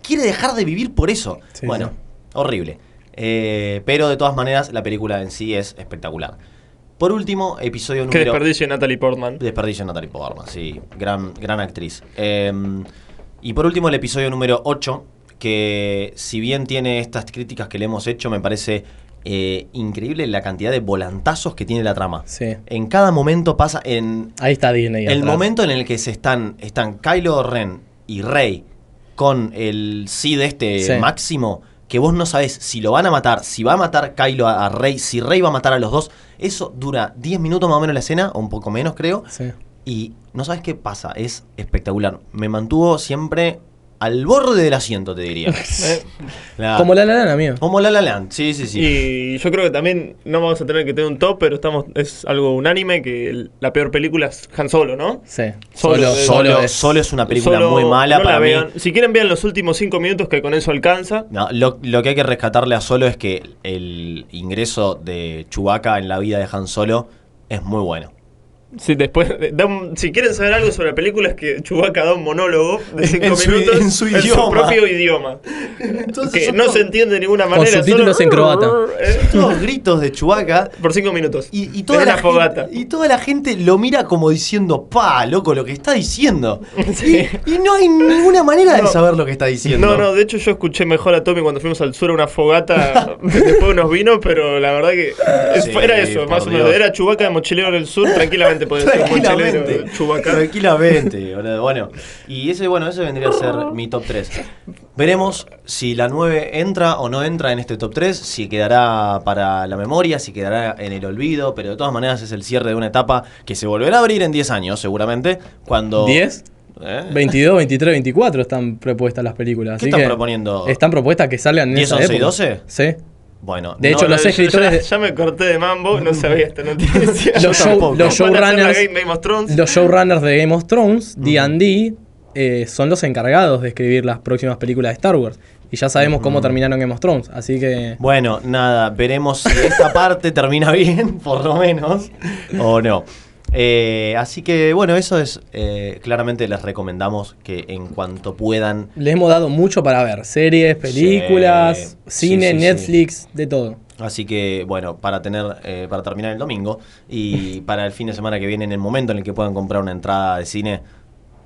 Quiere dejar de vivir por eso. Sí, bueno, sí. horrible. Eh, pero de todas maneras, la película en sí es espectacular. Por último, episodio número... desperdicio de Natalie Portman. Desperdicio de Natalie Portman, sí. Gran, gran actriz. Eh, y por último, el episodio número 8, que si bien tiene estas críticas que le hemos hecho, me parece eh, increíble la cantidad de volantazos que tiene la trama. Sí. En cada momento pasa en... Ahí está Disney. El atrás. momento en el que se están, están Kylo Ren y Rey con el este Sí. máximo, que vos no sabés si lo van a matar, si va a matar Kylo a, a Rey, si Rey va a matar a los dos, eso dura 10 minutos más o menos la escena, o un poco menos creo, Sí. y no sabes qué pasa, es espectacular. Me mantuvo siempre al borde del asiento, te diría. Eh, La- Como la lana, amigo. como La La Land, sí, sí, sí. Y yo creo que también no vamos a tener que tener un top, pero estamos es algo unánime que el- la peor película es Han Solo, ¿no? Sí. Solo, Solo, Solo, es- solo es una película Solo muy mala no para la mí. vean. Si quieren vean los últimos cinco minutos que con eso alcanza. No, lo, lo que hay que rescatarle a Solo es que el ingreso de Chewbacca en la vida de Han Solo es muy bueno. Si, después, da un- si quieren saber algo sobre la película es que Chewbacca da un monólogo de cinco En su- minutos en su idioma. propio idioma. Entonces que no se entiende de ninguna manera. subtítulos solo- en croata. eh, Todos gritos de Chewbacca. por cinco minutos. Y, y toda En la una fogata. gente, y toda la gente lo mira como diciendo, pa, loco, lo que está diciendo. Sí. Y, y no hay ninguna manera de saber lo que está diciendo. No, no, de hecho yo escuché mejor a Tommy cuando fuimos al sur a una fogata después de unos vinos, pero la verdad que Sí, era eso, más o menos. Era Chubaca de mochilero del sur, tranquilamente podía ser mochilero Tranquilamente. Tranquilamente. boludo. Bueno, y ese, bueno, ese vendría a ser mi top 3. Veremos si la 9 entra o no entra en este top 3, si quedará para la memoria, si quedará en el olvido, pero de todas maneras es el cierre de una etapa que se volverá a abrir en 10 años, seguramente, cuando... ¿10? ¿Eh? 22, 23, 24 están propuestas las películas. ¿Qué así están que proponiendo? Están propuestas que salgan en 10, esa 11 y época. 12? Sí. Bueno, De hecho, No, los yo- escritores Ya, me corté de mambo, no sabía esta noticia. Los, show- los showrunners, Game, Game of Thrones. los showrunners de Game of Thrones, D&D, eh, son los encargados de escribir las próximas películas de Star Wars. Y ya sabemos cómo terminaron Game of Thrones. Así que Bueno, nada, veremos si esta parte termina bien, por lo menos, o no. Eh, así que bueno, eso es, eh, claramente les recomendamos que en cuanto puedan, les hemos dado mucho para ver. Series, películas, Sí, cine, sí, sí, Netflix, de todo. así que bueno, para tener, eh, para terminar el domingo y para el fin de semana que viene, en el momento en el que puedan comprar una entrada de cine,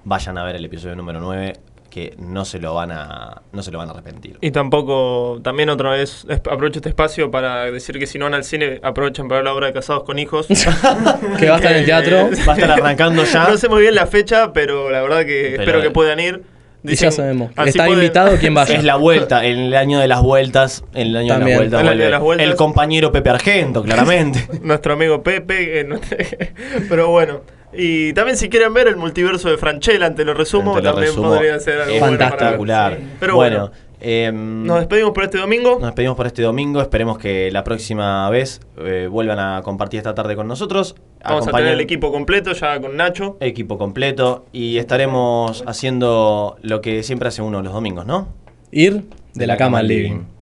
vayan a ver el episodio número 9, que no se lo van a, no se lo van a arrepentir. Y tampoco, también otra vez, es- aprovecho este espacio para decir que si no van al cine, aprovechen para ver la obra de Casados con Hijos. Que va a estar en el teatro. Va a estar arrancando ya. No sé muy bien la fecha, pero la verdad que Pero- espero que puedan ir. Y ya sabemos. así Está pueden- invitado quien vaya. Es la vuelta, en el año de las vueltas, en el año También. de las vueltas, El año de vuelve las vueltas. el compañero Pepe Argento, claramente. Nuestro amigo Pepe. eh, no- pero bueno, Y también si quieren ver el multiverso de Franchella, te lo resumo, lo también resumo, podría ser algo es bueno espectacular. Pero bueno, bueno, em, nos despedimos por este domingo. Nos despedimos por este domingo. Esperemos que la próxima vez eh, vuelvan a compartir esta tarde con nosotros. Vamos a tener el equipo completo ya con Nacho. equipo completo y estaremos haciendo lo que siempre hace uno los domingos, ¿no? Ir de la cama al living.